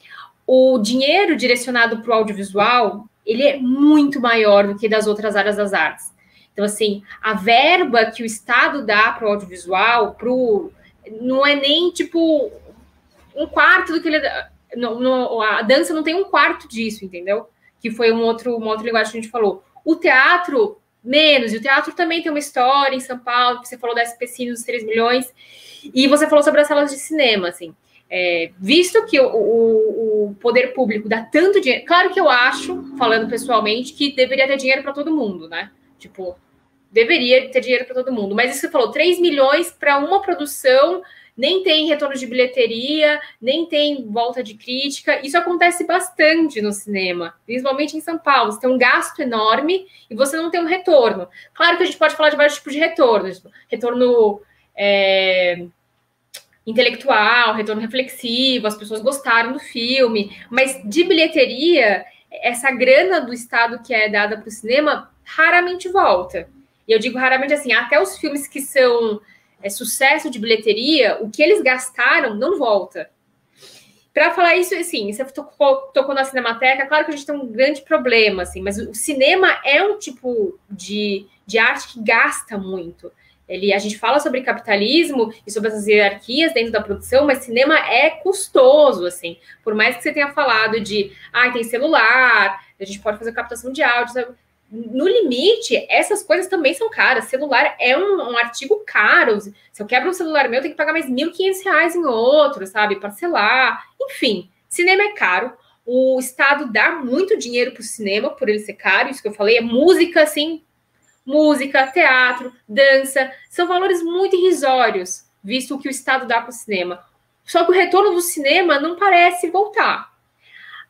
o dinheiro direcionado para o audiovisual, ele é muito maior do que das outras áreas das artes. Então, assim, a verba que o Estado dá para o audiovisual, pro, não é nem, tipo, um quarto do que ele... No, no, a dança não tem um quarto disso, entendeu? que foi um outro, uma linguagem que a gente falou. O teatro, menos, e o teatro também tem uma história em São Paulo, você falou da SPC dos 3 milhões, e você falou sobre as salas de cinema, assim. É, visto que o, o, o, poder público dá tanto dinheiro, claro que eu acho, falando pessoalmente, que deveria ter dinheiro para todo mundo, né? Tipo, deveria ter dinheiro para todo mundo, mas isso você falou, 3 milhões para uma produção nem tem retorno de bilheteria, nem tem volta de crítica. Isso acontece bastante no cinema, principalmente em São Paulo. Você tem um gasto enorme e você não tem um retorno. Claro que a gente pode falar de vários tipos de retornos. Retorno é, intelectual, retorno reflexivo, as pessoas gostaram do filme, mas de bilheteria, essa grana do Estado que é dada para o cinema raramente volta. E eu digo raramente assim, até os filmes que são é, sucesso de bilheteria, o que eles gastaram não volta. Para falar isso, assim, você tocou, tocou na Cinemateca, claro que a gente tem um grande problema, assim, mas o cinema é um tipo de, de arte que gasta muito. Ele, a gente fala sobre capitalismo e sobre essas hierarquias dentro da produção, mas cinema é custoso, assim. Por mais que você tenha falado de, ah, tem celular, a gente pode fazer captação de áudio, sabe? no limite, essas coisas também são caras. Celular é um, um, artigo caro. Se eu quebro um celular meu, eu tenho que pagar mais R$ 1.500 em outro, sabe? Parcelar. Enfim, cinema é caro. O Estado dá muito dinheiro para o cinema, por ele ser caro. Isso que eu falei é música, assim. Música, teatro, dança. São valores muito irrisórios, visto o que o Estado dá para o cinema. Só que o retorno do cinema não parece voltar.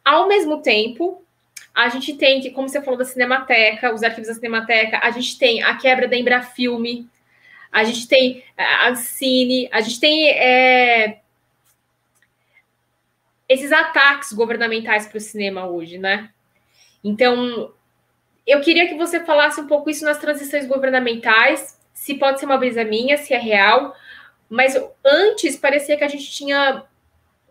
Ao mesmo tempo, a gente tem que, como você falou da Cinemateca, os arquivos da Cinemateca, a gente tem a quebra da Embrafilme, a gente tem a Cine, a gente tem é, esses ataques governamentais para o cinema hoje, né? Então, eu queria que você falasse um pouco isso nas transições governamentais, se pode ser uma brisa minha, se é real, mas antes parecia que a gente tinha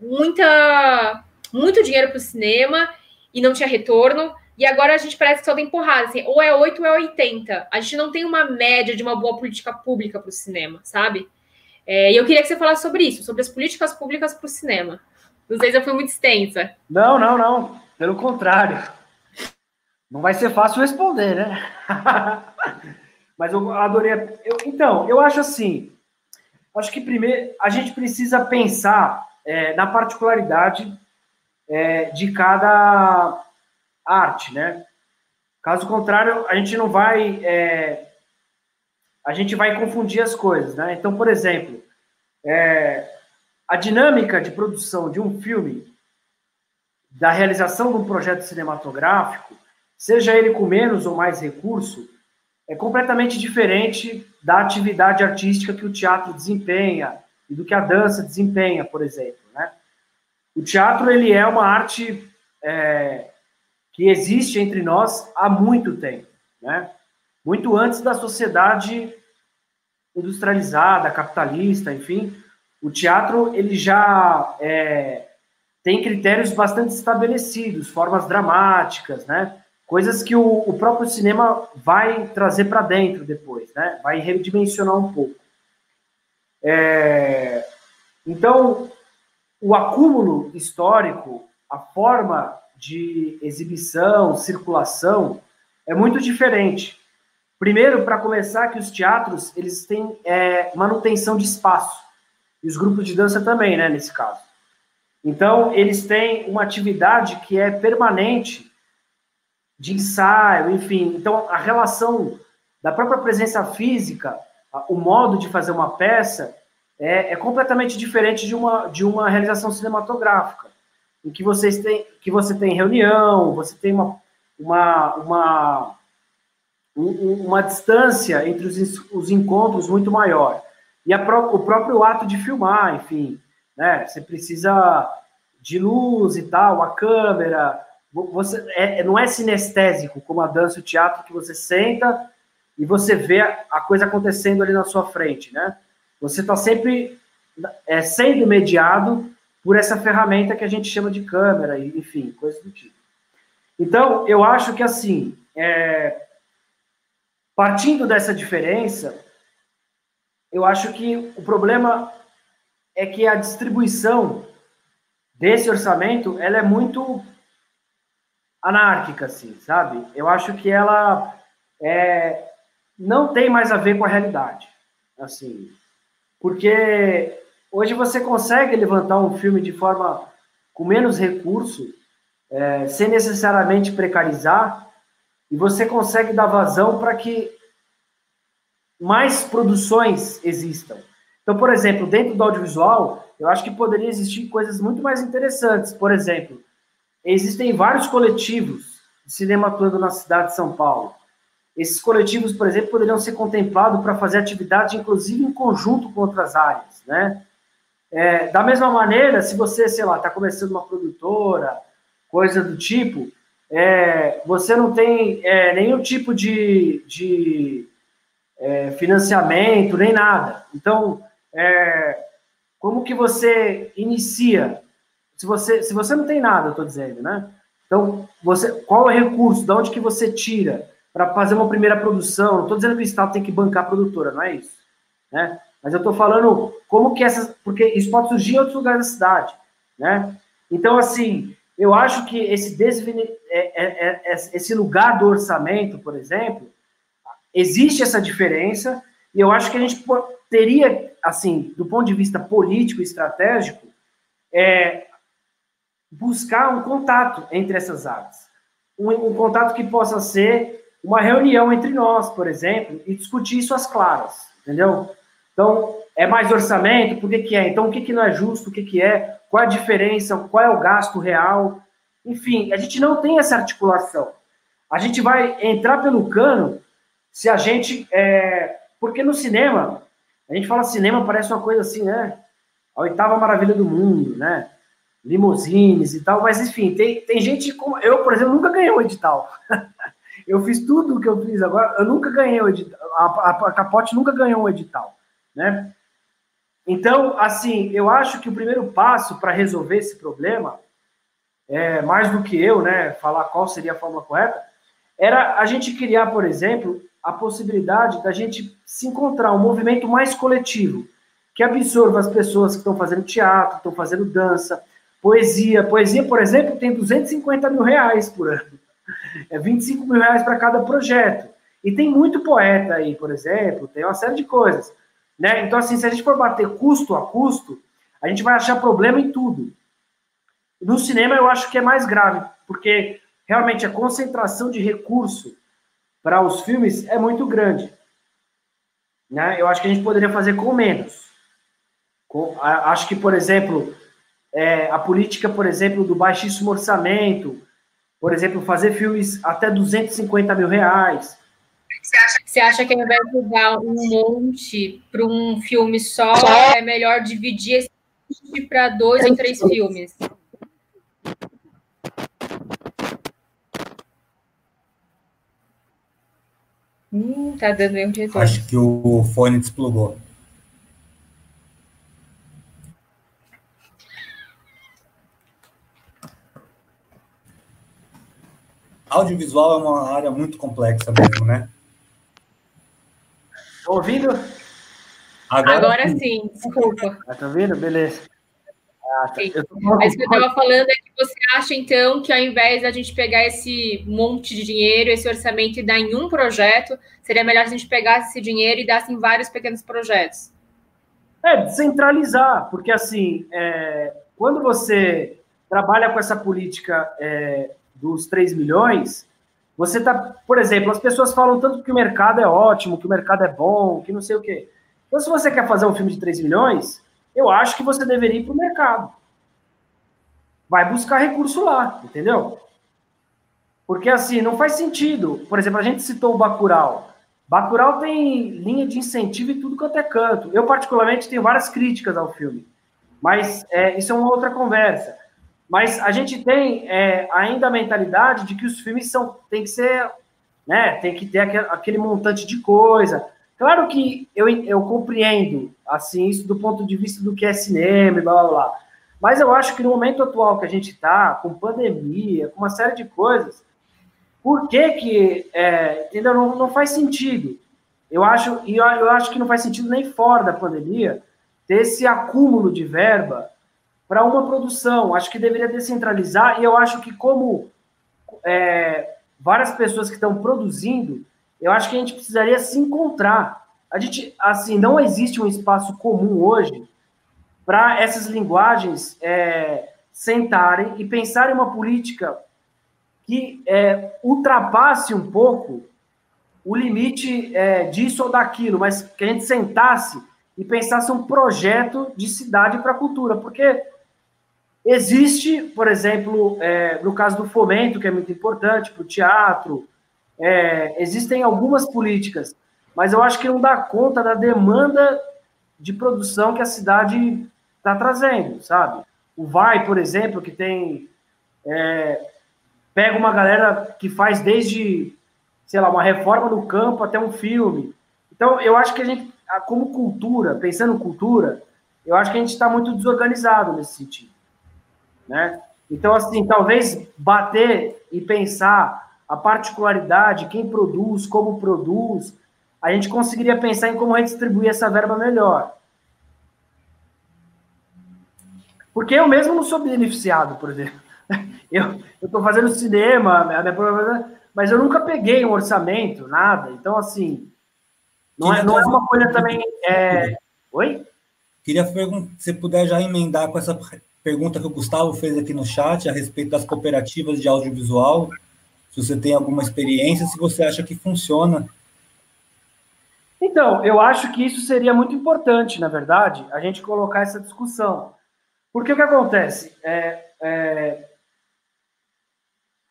muita muito dinheiro para o cinema e não tinha retorno. E agora a gente parece que só tem porrada, assim, ou é 8 ou é 80. A gente não tem uma média de uma boa política pública para o cinema, sabe? É, e eu queria que você falasse sobre isso, sobre as políticas públicas para o cinema. Não sei se eu fui muito extensa. Não, não, não. Pelo contrário. Não vai ser fácil responder, né? <laughs> Mas eu adorei. Eu, então, eu acho assim. Acho que primeiro a gente precisa pensar é, na particularidade é, de cada arte, né? Caso contrário, a gente não vai. É, a gente vai confundir as coisas, né? Então, por exemplo, é, a dinâmica de produção de um filme, da realização de um projeto cinematográfico, seja ele com menos ou mais recurso, é completamente diferente da atividade artística que o teatro desempenha e do que a dança desempenha, por exemplo. O teatro ele é uma arte é, que existe entre nós há muito tempo, né? Muito antes da sociedade industrializada, capitalista, enfim, o teatro ele já é, tem critérios bastante estabelecidos, formas dramáticas, né? Coisas que o, o próprio cinema vai trazer para dentro depois, né? Vai redimensionar um pouco. É, então, o acúmulo histórico, a forma de exibição, circulação, é muito diferente. Primeiro, para começar, que os teatros eles têm é, manutenção de espaço. E os grupos de dança também, né, nesse caso. Então, eles têm uma atividade que é permanente de ensaio, enfim. Então, a relação da própria presença física, o modo de fazer uma peça, é, é, completamente diferente de uma, de uma realização cinematográfica, em que, vocês têm, que você tem reunião, você tem uma, uma, uma, uma distância entre os, os encontros muito maior. E a, o próprio ato de filmar, enfim, né? Você precisa de luz e tal, a câmera. Você é, não é sinestésico como a dança e o teatro que você senta e você vê a coisa acontecendo ali na sua frente, né? Você está sempre é, sendo mediado por essa ferramenta que a gente chama de câmera, enfim, coisas do tipo. Então, eu acho que assim, é, partindo dessa diferença, eu acho que o problema é que a distribuição desse orçamento ela é muito anárquica, assim, sabe? Eu acho que ela é, não tem mais a ver com a realidade. Assim, porque hoje você consegue levantar um filme de forma com menos recurso, é, sem necessariamente precarizar, e você consegue dar vazão para que mais produções existam. Então, por exemplo, dentro do audiovisual, eu acho que poderia existir coisas muito mais interessantes. Por exemplo, existem vários coletivos de cinema atuando na cidade de São Paulo. Esses coletivos, por exemplo, poderiam ser contemplados para fazer atividade, inclusive em conjunto com outras áreas, né? É, da mesma maneira, se você, sei lá, está começando uma produtora, coisa do tipo, é, você não tem é, nenhum tipo de, de é, financiamento, nem nada. Então, é, como que você inicia? Se você, se você não tem nada, eu estou dizendo, né? Então, você, qual é o recurso? De onde que você tira para fazer uma primeira produção? Não estou dizendo que o Estado tem que bancar a produtora, não é isso. Né? Mas eu estou falando como que essas... Porque isso pode surgir em outros lugares da cidade, né? Então, assim, eu acho que esse, desvene, é, é, é, esse lugar do orçamento, por exemplo, existe essa diferença, e eu acho que a gente teria, assim, do ponto de vista político e estratégico, é, buscar um contato entre essas áreas. Um, um, contato que possa ser uma reunião entre nós, por exemplo, e discutir isso às claras, entendeu? Então, é mais orçamento, por que, que é? Então, o que, que não é justo, o que, que é? Qual a diferença, qual é o gasto real? Enfim, a gente não tem essa articulação. A gente vai entrar pelo cano se a gente. É... Porque no cinema, a gente fala cinema, parece uma coisa assim, né? A oitava maravilha do mundo, né? Limousines e tal, mas enfim, tem, tem gente como. Eu, por exemplo, nunca ganhei um edital. <laughs> eu fiz tudo o que eu fiz agora, eu nunca ganhei um edital. A, a, a Capote nunca ganhou um edital, né? Então, assim, eu acho que o primeiro passo para resolver esse problema, é, mais do que eu, né, falar qual seria a forma correta, era a gente criar, por exemplo, a possibilidade da gente se encontrar um movimento mais coletivo, que absorva as pessoas que estão fazendo teatro, estão fazendo dança, poesia. Poesia, por exemplo, tem 250 mil reais por ano. É 25 mil reais para cada projeto. E tem muito poeta aí, por exemplo, tem uma série de coisas. Né? Então, assim, se a gente for bater custo a custo, a gente vai achar problema em tudo. No cinema, eu acho que é mais grave, porque realmente a concentração de recurso para os filmes é muito grande. Né? Eu acho que a gente poderia fazer com menos. Com, acho que, por exemplo, é, a política, por exemplo, do baixíssimo orçamento, por exemplo, fazer filmes até 250 mil reais, você acha, você acha que ao invés de dar um monte para um filme só, é melhor dividir esse monte para dois ou três filmes? Hum, tá dando erro de retorno. Acho que o fone desplugou. Audiovisual é uma área muito complexa mesmo, né? Tá ouvindo? Agora, Agora sim. desculpa. Ah, tá ouvindo? Beleza. Ah, tá. Mas o que eu estava falando é que você acha, então, que ao invés da gente pegar esse monte de dinheiro, esse orçamento e dar em um projeto, seria melhor a gente pegasse esse dinheiro e desse em vários pequenos projetos? É, descentralizar, porque assim, é, quando você trabalha com essa política é, dos 3 milhões, você tá, por exemplo, as pessoas falam tanto que o mercado é ótimo, que o mercado é bom, que não sei o quê. Então, se você quer fazer um filme de 3 milhões, eu acho que você deveria ir para o mercado. Vai buscar recurso lá, entendeu? Porque assim, não faz sentido. Por exemplo, a gente citou o Bacurau. Bacurau tem linha de incentivo e tudo quanto é canto. Eu, particularmente, tenho várias críticas ao filme. Mas é, isso é uma outra conversa. Mas a gente tem é, ainda a mentalidade de que os filmes são, tem que ser, né, tem que ter aquele, aquele montante de coisa. Claro que eu, eu compreendo, assim, isso do ponto de vista do que é cinema e blá, blá, blá. Mas eu acho que no momento atual que a gente está, com pandemia, com uma série de coisas, por que que, é? Não, não faz sentido. Eu acho, e eu, eu acho que não faz sentido nem fora da pandemia ter esse acúmulo de verba para uma produção. Acho que deveria descentralizar, e eu acho que, como é, várias pessoas que estão produzindo, eu acho que a gente precisaria se encontrar. A gente, assim, não existe um espaço comum hoje para essas linguagens é, sentarem e pensarem uma política que é, ultrapasse um pouco o limite é, disso ou daquilo, mas que a gente sentasse e pensasse um projeto de cidade para a cultura, porque Existe, por exemplo, é, no caso do fomento, que é muito importante para o teatro, é, existem algumas políticas, mas eu acho que não dá conta da demanda de produção que a cidade está trazendo, sabe? O Vai, por exemplo, que tem. É, pega uma galera que faz desde, sei lá, uma reforma no campo até um filme. Então, eu acho que a gente, como cultura, pensando em cultura, eu acho que a gente está muito desorganizado nesse sentido. Né? Então, assim, talvez bater e pensar a particularidade, quem produz, como produz, a gente conseguiria pensar em como redistribuir essa verba melhor. Porque eu mesmo não sou beneficiado, por exemplo. <laughs> Eu estou fazendo cinema, mas eu nunca peguei um orçamento, nada. Então, assim, não, é, não é uma coisa também. É... Oi? Queria perguntar se puder já emendar com essa pergunta que o Gustavo fez aqui no chat a respeito das cooperativas de audiovisual. Se você tem alguma experiência, se você acha que funciona. Então, eu acho que isso seria muito importante, na verdade, a gente colocar essa discussão. Porque o que acontece? É, é,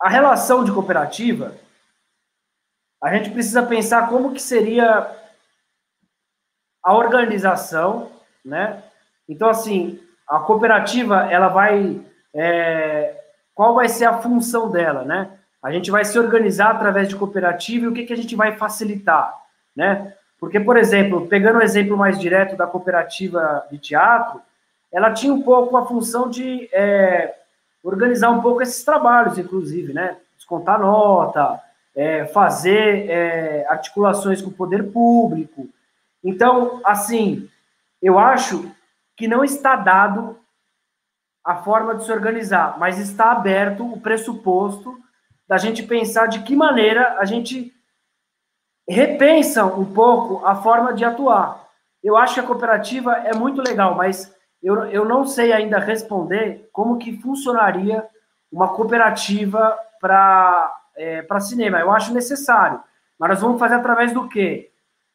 a relação de cooperativa, a gente precisa pensar como que seria a organização, né? Então, assim, a cooperativa, ela vai... É, qual vai ser a função dela, né? A gente vai se organizar através de cooperativa e o que, que a gente vai facilitar, né? Porque, por exemplo, pegando o exemplo mais direto da cooperativa de teatro, ela tinha um pouco a função de é, organizar um pouco esses trabalhos, inclusive, né? Descontar nota, é, fazer é, articulações com o poder público. Então, assim, eu acho que não está dado a forma de se organizar, mas está aberto o pressuposto da gente pensar de que maneira a gente repensa um pouco a forma de atuar. Eu acho que a cooperativa é muito legal, mas eu, eu não sei ainda responder como que funcionaria uma cooperativa para é, para cinema. Eu acho necessário, mas nós vamos fazer através do quê?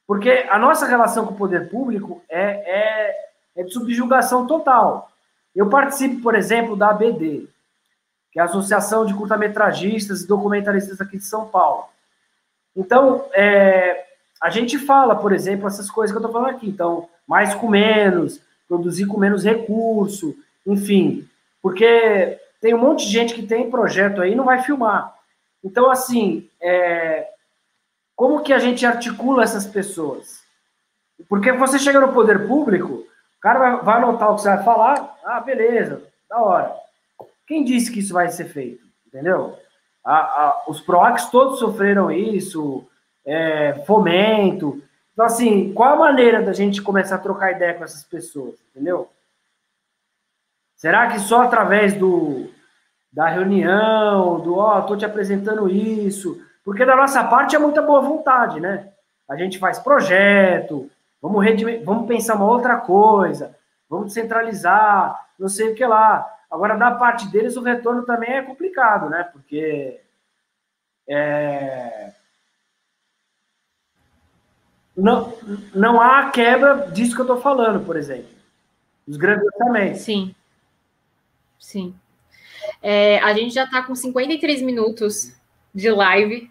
Porque a nossa relação com o poder público é, é, é de subjugação total. Eu participo, por exemplo, da ABD, que é a Associação de Curtametragistas e Documentaristas aqui de São Paulo. Então, é, a gente fala, por exemplo, essas coisas que eu estou falando aqui. Então, mais com menos, produzir com menos recurso, enfim, porque tem um monte de gente que tem projeto aí e não vai filmar. Então, assim, é, como que a gente articula essas pessoas? Porque você chega no poder público, o cara vai, vai anotar o que você vai falar, ah, beleza, da hora. Quem disse que isso vai ser feito? Entendeu? A, a, os PROACs todos sofreram isso, é, fomento, então, assim, qual a maneira da gente começar a trocar ideia com essas pessoas, entendeu? Será que só através do da reunião, do ó, oh, tô te apresentando isso, porque da nossa parte é muita boa vontade, né? A gente faz projeto, vamos, vamos pensar uma outra coisa, vamos centralizar, não sei o que lá. Agora, da parte deles, o retorno também é complicado, né? Porque é, não, não há quebra disso que eu estou falando, por exemplo. Os grandes orçamentos. Sim. Sim. É, a gente já está com 53 minutos de live.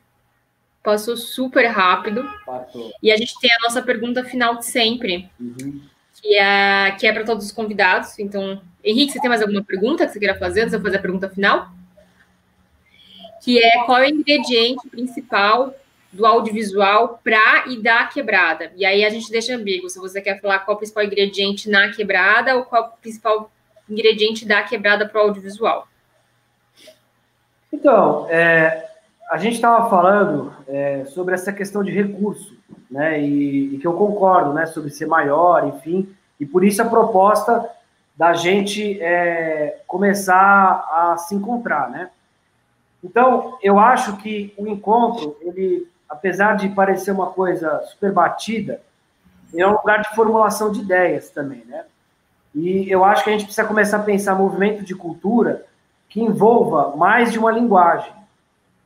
Passou super rápido. Passou. E a gente tem a nossa pergunta final de sempre. Uhum. Que é, que é para todos os convidados. Então, Henrique, você tem mais alguma pergunta que você queira fazer antes de eu fazer a pergunta final? Que é qual é o ingrediente principal do audiovisual para e da quebrada. E aí a gente deixa ambíguo se você quer falar qual o principal ingrediente na quebrada ou qual o principal ingrediente da quebrada para o audiovisual. Então, é, a gente estava falando é, sobre essa questão de recurso, né? E, e, que eu concordo, né? Sobre ser maior, enfim. E por isso a proposta da gente é, começar a se encontrar, né? Então, eu acho que o encontro, ele apesar de parecer uma coisa super batida, é um lugar de formulação de ideias também, né? E eu acho que a gente precisa começar a pensar movimento de cultura que envolva mais de uma linguagem,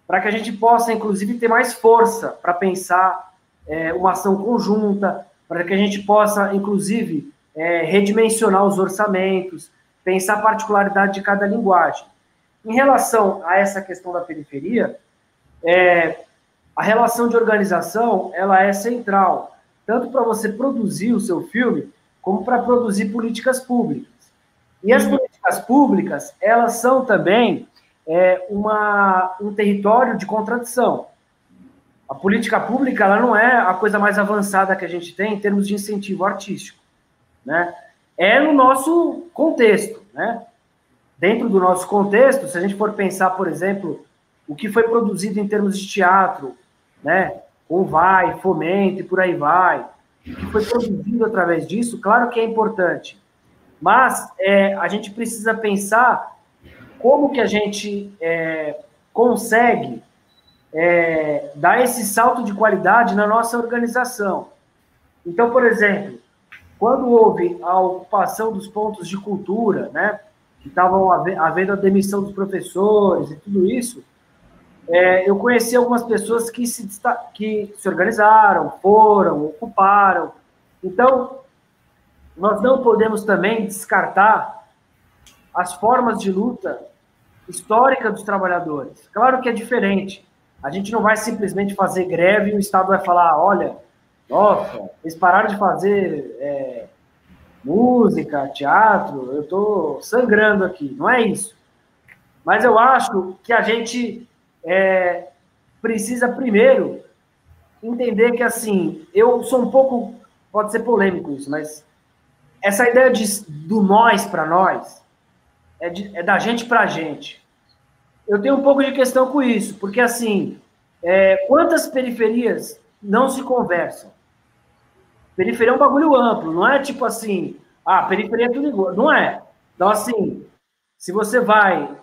para que a gente possa, inclusive, ter mais força para pensar é, uma ação conjunta, para que a gente possa, inclusive, é, redimensionar os orçamentos, pensar a particularidade de cada linguagem. Em relação a essa questão da periferia, é, a relação de organização ela é central, tanto para você produzir o seu filme, como para produzir políticas públicas. E as uhum. políticas públicas, elas são também é, uma, um território de contradição. A política pública ela não é a coisa mais avançada que a gente tem em termos de incentivo artístico, né? É no nosso contexto, né? Dentro do nosso contexto, se a gente for pensar, por exemplo, o que foi produzido em termos de teatro, né? O vai, fomento e por aí vai, o que foi produzido através disso, claro que é importante, mas é, a gente precisa pensar como que a gente é, consegue é, dar esse salto de qualidade na nossa organização. Então, por exemplo, quando houve a ocupação dos pontos de cultura, né, que estavam havendo a demissão dos professores e tudo isso, é, eu conheci algumas pessoas que se, que se organizaram, foram, ocuparam. Então, nós não podemos também descartar as formas de luta histórica dos trabalhadores. Claro que é diferente. A gente não vai simplesmente fazer greve e o Estado vai falar: olha, nossa, eles pararam de fazer é, música, teatro, eu estou sangrando aqui. Não é isso. Mas eu acho que a gente é, precisa primeiro entender que, assim, eu sou um pouco, pode ser polêmico isso, mas essa ideia de, do nós para nós é, de, é da gente para a gente eu tenho um pouco de questão com isso, porque assim, é, quantas periferias não se conversam? Periferia é um bagulho amplo, não é tipo assim, ah, periferia é tudo igual. Não é. Então, assim, se você vai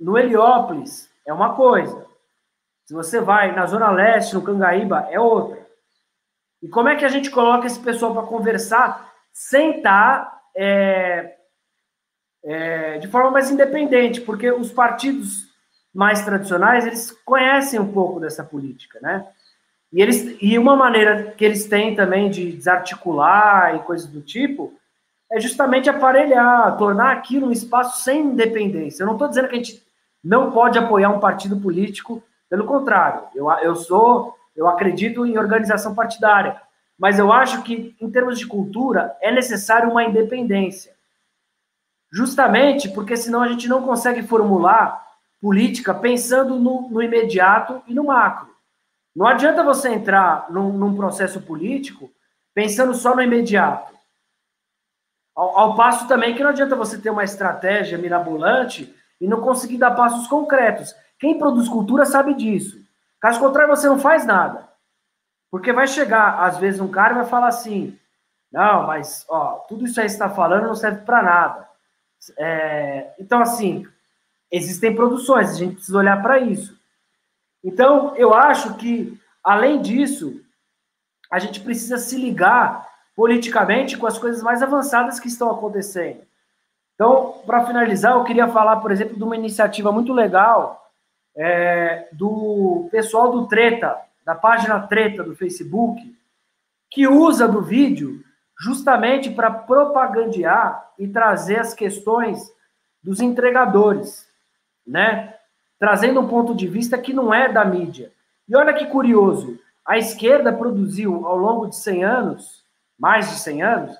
no Heliópolis, é uma coisa. Se você vai na Zona Leste, no Cangaíba, é outra. E como é que a gente coloca esse pessoal para conversar sem estar tá, é, é, de forma mais independente? Porque os partidos mais tradicionais, eles conhecem um pouco dessa política, né? E, eles, e uma maneira que eles têm também de desarticular e coisas do tipo é justamente aparelhar, tornar aquilo um espaço sem independência. Eu não estou dizendo que a gente não pode apoiar um partido político, pelo contrário, eu, eu sou, eu acredito em organização partidária, mas eu acho que, em termos de cultura, é necessário uma independência. Justamente porque senão a gente não consegue formular política pensando no, no imediato e no macro. Não adianta você entrar num, num processo político pensando só no imediato. Ao, ao, passo também que não adianta você ter uma estratégia mirabolante e não conseguir dar passos concretos. Quem produz cultura sabe disso. Caso contrário, você não faz nada. Porque vai chegar, às vezes, um cara e vai falar assim: não, mas ó, tudo isso aí que está falando não serve para nada. É, então, assim, existem produções, a gente precisa olhar para isso. Então, eu acho que, além disso, a gente precisa se ligar politicamente com as coisas mais avançadas que estão acontecendo. Então, para finalizar, eu queria falar, por exemplo, de uma iniciativa muito legal é, do pessoal do Treta, da página Treta do Facebook, que usa do vídeo justamente para propagandear e trazer as questões dos entregadores né? Trazendo um ponto de vista que não é da mídia. E olha que curioso, a esquerda produziu ao longo de 100 anos, mais de 100 anos,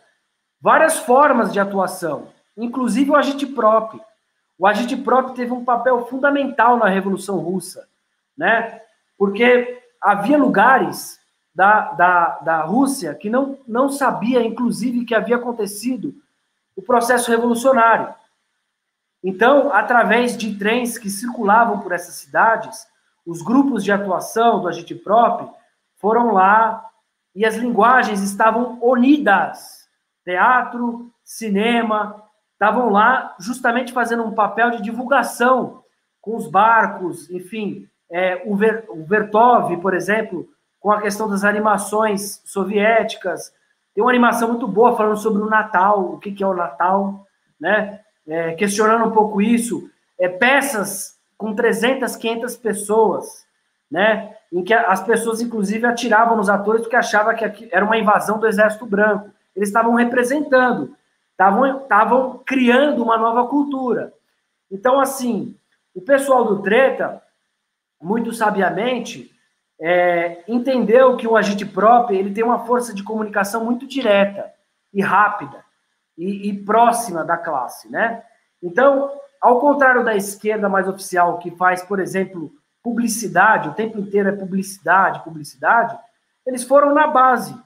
várias formas de atuação, inclusive o agite-prop. O agite-prop teve um papel fundamental na Revolução Russa, né? Porque havia lugares da, da, da Rússia que não, não sabia, inclusive, que havia acontecido o processo revolucionário. Então, através de trens que circulavam por essas cidades, os grupos de atuação do Agitprop foram lá e as linguagens estavam unidas. Teatro, cinema, estavam lá justamente fazendo um papel de divulgação com os barcos, enfim, é, o, Ver, o Vertov, por exemplo, com a questão das animações soviéticas. Tem uma animação muito boa falando sobre o Natal, o que, é o Natal, né? é, questionando um pouco isso, é, peças com 300, 500 pessoas, né? Em que as pessoas, inclusive, atiravam nos atores porque achavam que era uma invasão do Exército Branco. Eles estavam representando, estavam criando uma nova cultura. Então, assim, o pessoal do Treta, muito sabiamente, é, entendeu que o agente próprio ele tem uma força de comunicação muito direta e rápida. e, e próxima da classe, né? Então, ao contrário da esquerda mais oficial, que faz, por exemplo, publicidade, o tempo inteiro é publicidade, publicidade, eles foram na base,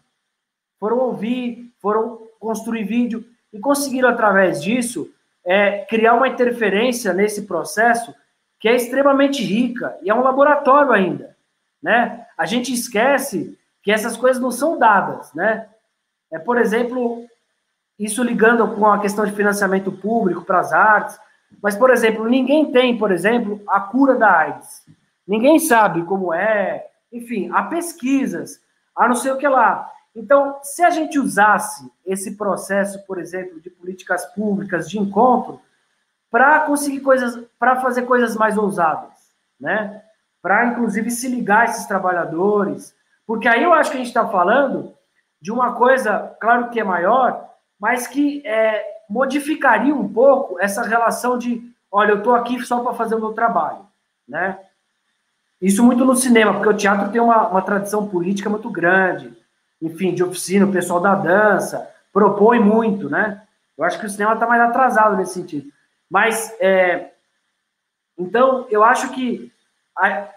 foram ouvir, foram construir vídeo e conseguiram, através disso, é, criar uma interferência nesse processo que é extremamente rica e é um laboratório ainda, né? A gente esquece que essas coisas não são dadas, né? É, por exemplo, isso ligando com a questão de financiamento público para as artes, mas, por exemplo, ninguém tem, por exemplo, a cura da AIDS. Ninguém sabe como é, enfim, há pesquisas, há não sei o que lá. Então, se a gente usasse esse processo, por exemplo, de políticas públicas de encontro, para conseguir coisas, para fazer coisas mais ousadas, né? Para, inclusive, se ligar a esses trabalhadores, porque aí eu acho que a gente está falando de uma coisa, claro que é maior, mas que é, modificaria um pouco essa relação de, olha, eu estou aqui só para fazer o meu trabalho, né? Isso muito no cinema, porque o teatro tem uma, uma tradição política muito grande, enfim, de oficina, o pessoal da dança propõe muito, né? Eu acho que o cinema está mais atrasado nesse sentido. Mas, é, então, eu acho que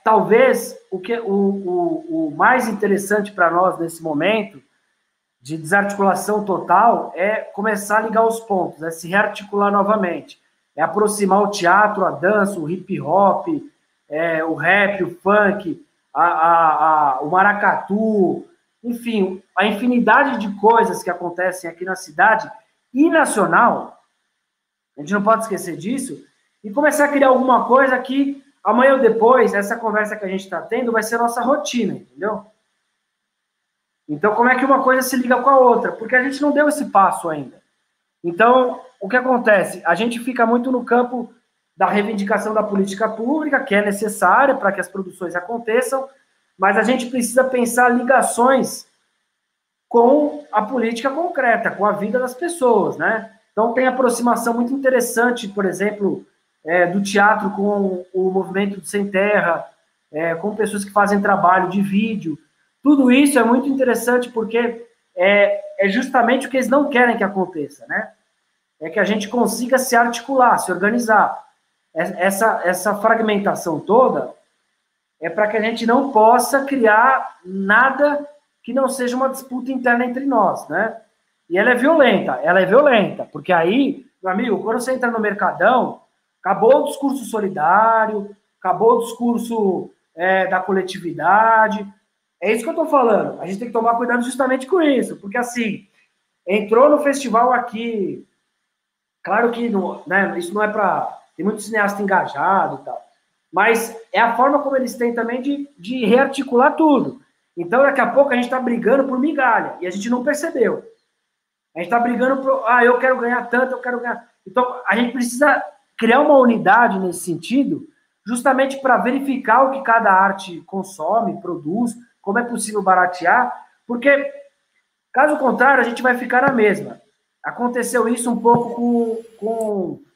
talvez o, que, o, o, o mais interessante para nós nesse momento de desarticulação total é começar a ligar os pontos, é se rearticular novamente, é aproximar o teatro, a dança, o hip hop, é, o rap, o funk, a, a, a, o maracatu, enfim, a infinidade de coisas que acontecem aqui na cidade e nacional, a gente não pode esquecer disso, e começar a criar alguma coisa que amanhã ou depois, essa conversa que a gente está tendo vai ser nossa rotina, entendeu? Então, como é que uma coisa se liga com a outra? Porque a gente não deu esse passo ainda. Então, o que acontece? A gente fica muito no campo da reivindicação da política pública, que é necessária para que as produções aconteçam, mas a gente precisa pensar ligações com a política concreta, com a vida das pessoas, né? Então tem aproximação muito interessante, por exemplo, é, do teatro com o movimento do Sem Terra, é, com pessoas que fazem trabalho de vídeo. Tudo isso é muito interessante porque é, é justamente o que eles não querem que aconteça, né? É que a gente consiga se articular, se organizar. Essa, essa fragmentação toda é para que a gente não possa criar nada que não seja uma disputa interna entre nós, né? E ela é violenta, ela é violenta, porque aí, meu amigo, quando você entra no Mercadão, acabou o discurso solidário, acabou o discurso é, da coletividade. É isso que eu estou falando. A gente tem que tomar cuidado justamente com isso, porque assim, entrou no festival aqui, claro que não, né, isso não é para. Tem muito cineasta engajado e tal mas é a forma como eles têm também de, de rearticular tudo. Então, daqui a pouco, a gente está brigando por migalha, e a gente não percebeu. A gente está brigando por, ah, eu quero ganhar tanto, eu quero ganhar. Então, a gente precisa criar uma unidade nesse sentido, justamente para verificar o que cada arte consome, produz, como é possível baratear, porque, caso contrário, a gente vai ficar na mesma. Aconteceu isso um pouco com, com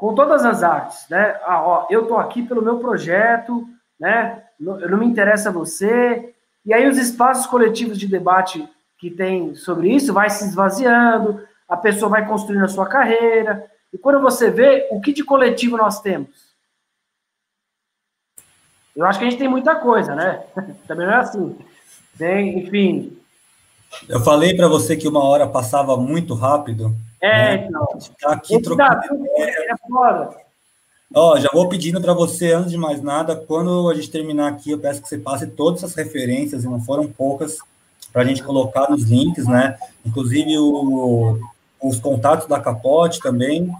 com todas as artes, né? Ah, ó, eu tô aqui pelo meu projeto, né? Não, não me interessa você. E aí os espaços coletivos de debate que tem sobre isso vai se esvaziando, a pessoa vai construindo a sua carreira. E quando você vê, o que de coletivo nós temos? Eu acho que a gente tem muita coisa, né? <laughs> Também não é assim. Tem, enfim. Eu falei para você que uma hora passava muito rápido. É, né? então. Tá aqui trocando. É foda. Ó, já vou pedindo para você, antes de mais nada, quando a gente terminar aqui, eu peço que você passe todas as referências, e não foram poucas, para a gente colocar nos links, né? Inclusive o, os contatos da Capote também,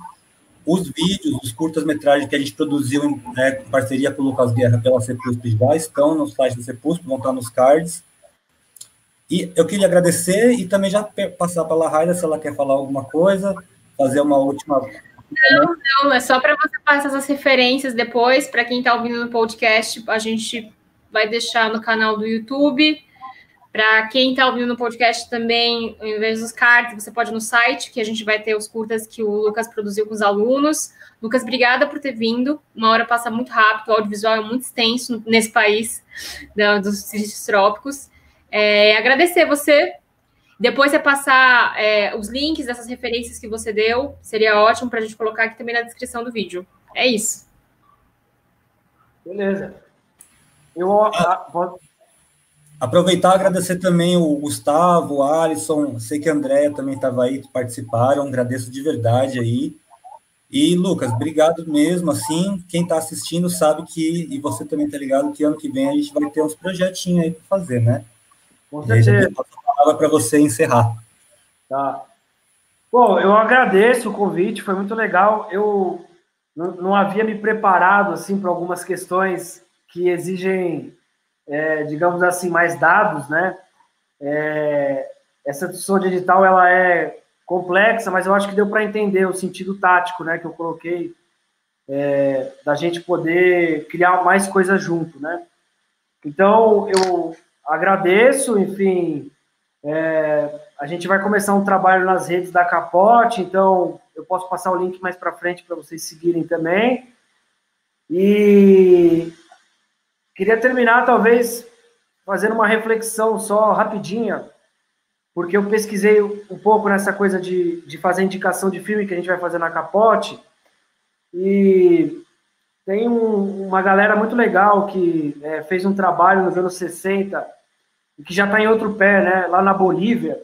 os vídeos, os curtas-metragens que a gente produziu em, né, em, parceria com o Lucas Guerra pela Cepusp já estão no site da Cepusp, vão estar nos cards. E eu queria agradecer e também já passar para a Raida se ela quer falar alguma coisa, fazer uma última. Não, não, é só para você passar essas referências depois. Para quem está ouvindo no podcast, a gente vai deixar no canal do YouTube. Para quem está ouvindo no podcast também, ao invés dos cards, você pode ir no site, que a gente vai ter os curtas que o Lucas produziu com os alunos. Lucas, obrigada por ter vindo. Uma hora passa muito rápido, o audiovisual é muito extenso nesse país dos trópicos. É, agradecer você Depois você passar é, os links dessas referências que você deu, seria ótimo para a gente colocar aqui também na descrição do vídeo. É isso. Beleza. Eu ah, aproveitar e agradecer também o Gustavo, o Alisson, sei que a Andréia também estava aí, participaram, agradeço de verdade aí. E, Lucas, obrigado mesmo, assim, quem está assistindo sabe que, e você também está ligado, que ano que vem a gente vai ter uns projetinhos aí para fazer, né? Com certeza palavra para você encerrar. Tá. Bom, eu agradeço o convite, foi muito legal. Eu não, não havia me preparado assim para algumas questões que exigem, é, digamos assim, mais dados, né? É, essa discussão digital ela é complexa, mas eu acho que deu para entender o sentido tático, né, que eu coloquei é, da gente poder criar mais coisas junto, né? Então eu agradeço, enfim, é, a gente vai começar um trabalho nas redes da Capote, então eu posso passar o link mais para frente para vocês seguirem também. E queria terminar, talvez, fazendo uma reflexão só rapidinha, porque eu pesquisei um pouco nessa coisa de, de fazer indicação de filme que a gente vai fazer na Capote, e tem um, uma galera muito legal que é, fez um trabalho nos anos 60 que já está em outro pé, né, lá na Bolívia.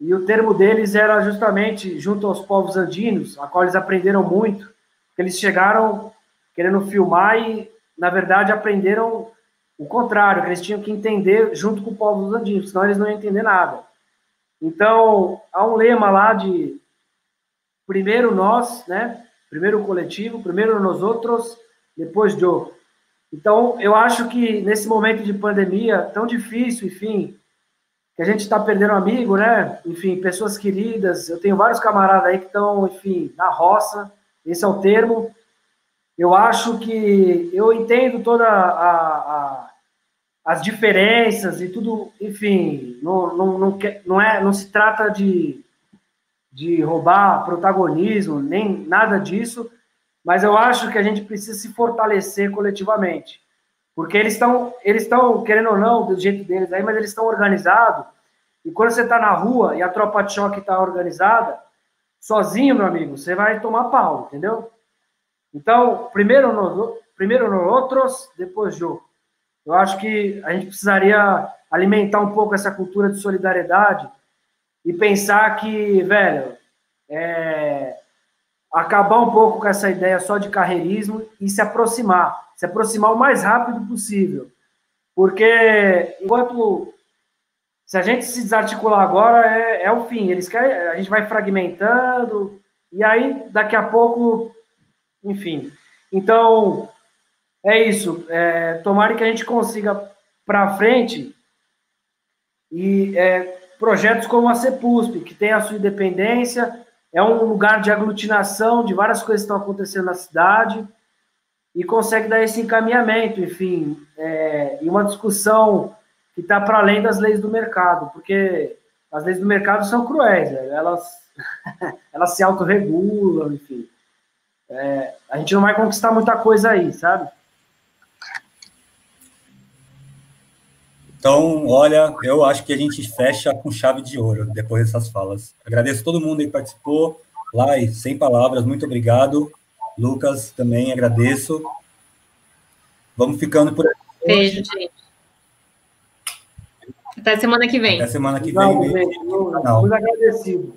E o termo deles era justamente junto aos povos andinos, a qual eles aprenderam muito, eles chegaram querendo filmar e, na verdade, aprenderam o contrário, que eles tinham que entender junto com o povo andinos, senão eles não iam entender nada. Então, há um lema lá de primeiro nós, né? Primeiro o coletivo, primeiro nós outros, depois eu. Então, eu acho que nesse momento de pandemia tão difícil, enfim, que a gente está perdendo amigo, né? Enfim, pessoas queridas. Eu tenho vários camaradas aí que estão, enfim, na roça. Esse é o termo. Eu acho que eu entendo toda a, a as diferenças e tudo, enfim, não, não, não, não, é, não se trata de, de roubar protagonismo, nem nada disso, mas eu acho que a gente precisa se fortalecer coletivamente. Porque eles estão, eles estão, querendo ou não, do jeito deles aí, mas eles estão organizados. E quando você está na rua e a tropa de choque está organizada, sozinho, meu amigo, você vai tomar pau, entendeu? Então, primeiro nós, primeiro nós outros, depois eu. Eu acho que a gente precisaria alimentar um pouco essa cultura de solidariedade e pensar que, velho, é, acabar um pouco com essa ideia só de carreirismo e se aproximar, se aproximar o mais rápido possível. Porque enquanto se a gente se desarticular agora é, é o fim, eles querem, a gente vai fragmentando e aí daqui a pouco, enfim. Então é isso. É, tomara que a gente consiga para frente e é, projetos como a CEPUSP, que tem a sua independência, é um lugar de aglutinação de várias coisas que estão acontecendo na cidade e consegue dar esse encaminhamento, enfim, é, e uma discussão que está para além das leis do mercado, porque as leis do mercado são cruéis, né? elas, <laughs> elas se autorregulam, enfim. É, a gente não vai conquistar muita coisa aí, sabe? Então, olha, eu acho que a gente fecha com chave de ouro depois dessas falas. Agradeço todo mundo que participou. Lai, sem palavras, muito obrigado. Lucas, também agradeço. Vamos ficando por aqui. Beijo, gente. Até semana que vem. Até semana que vem. Muito agradecido.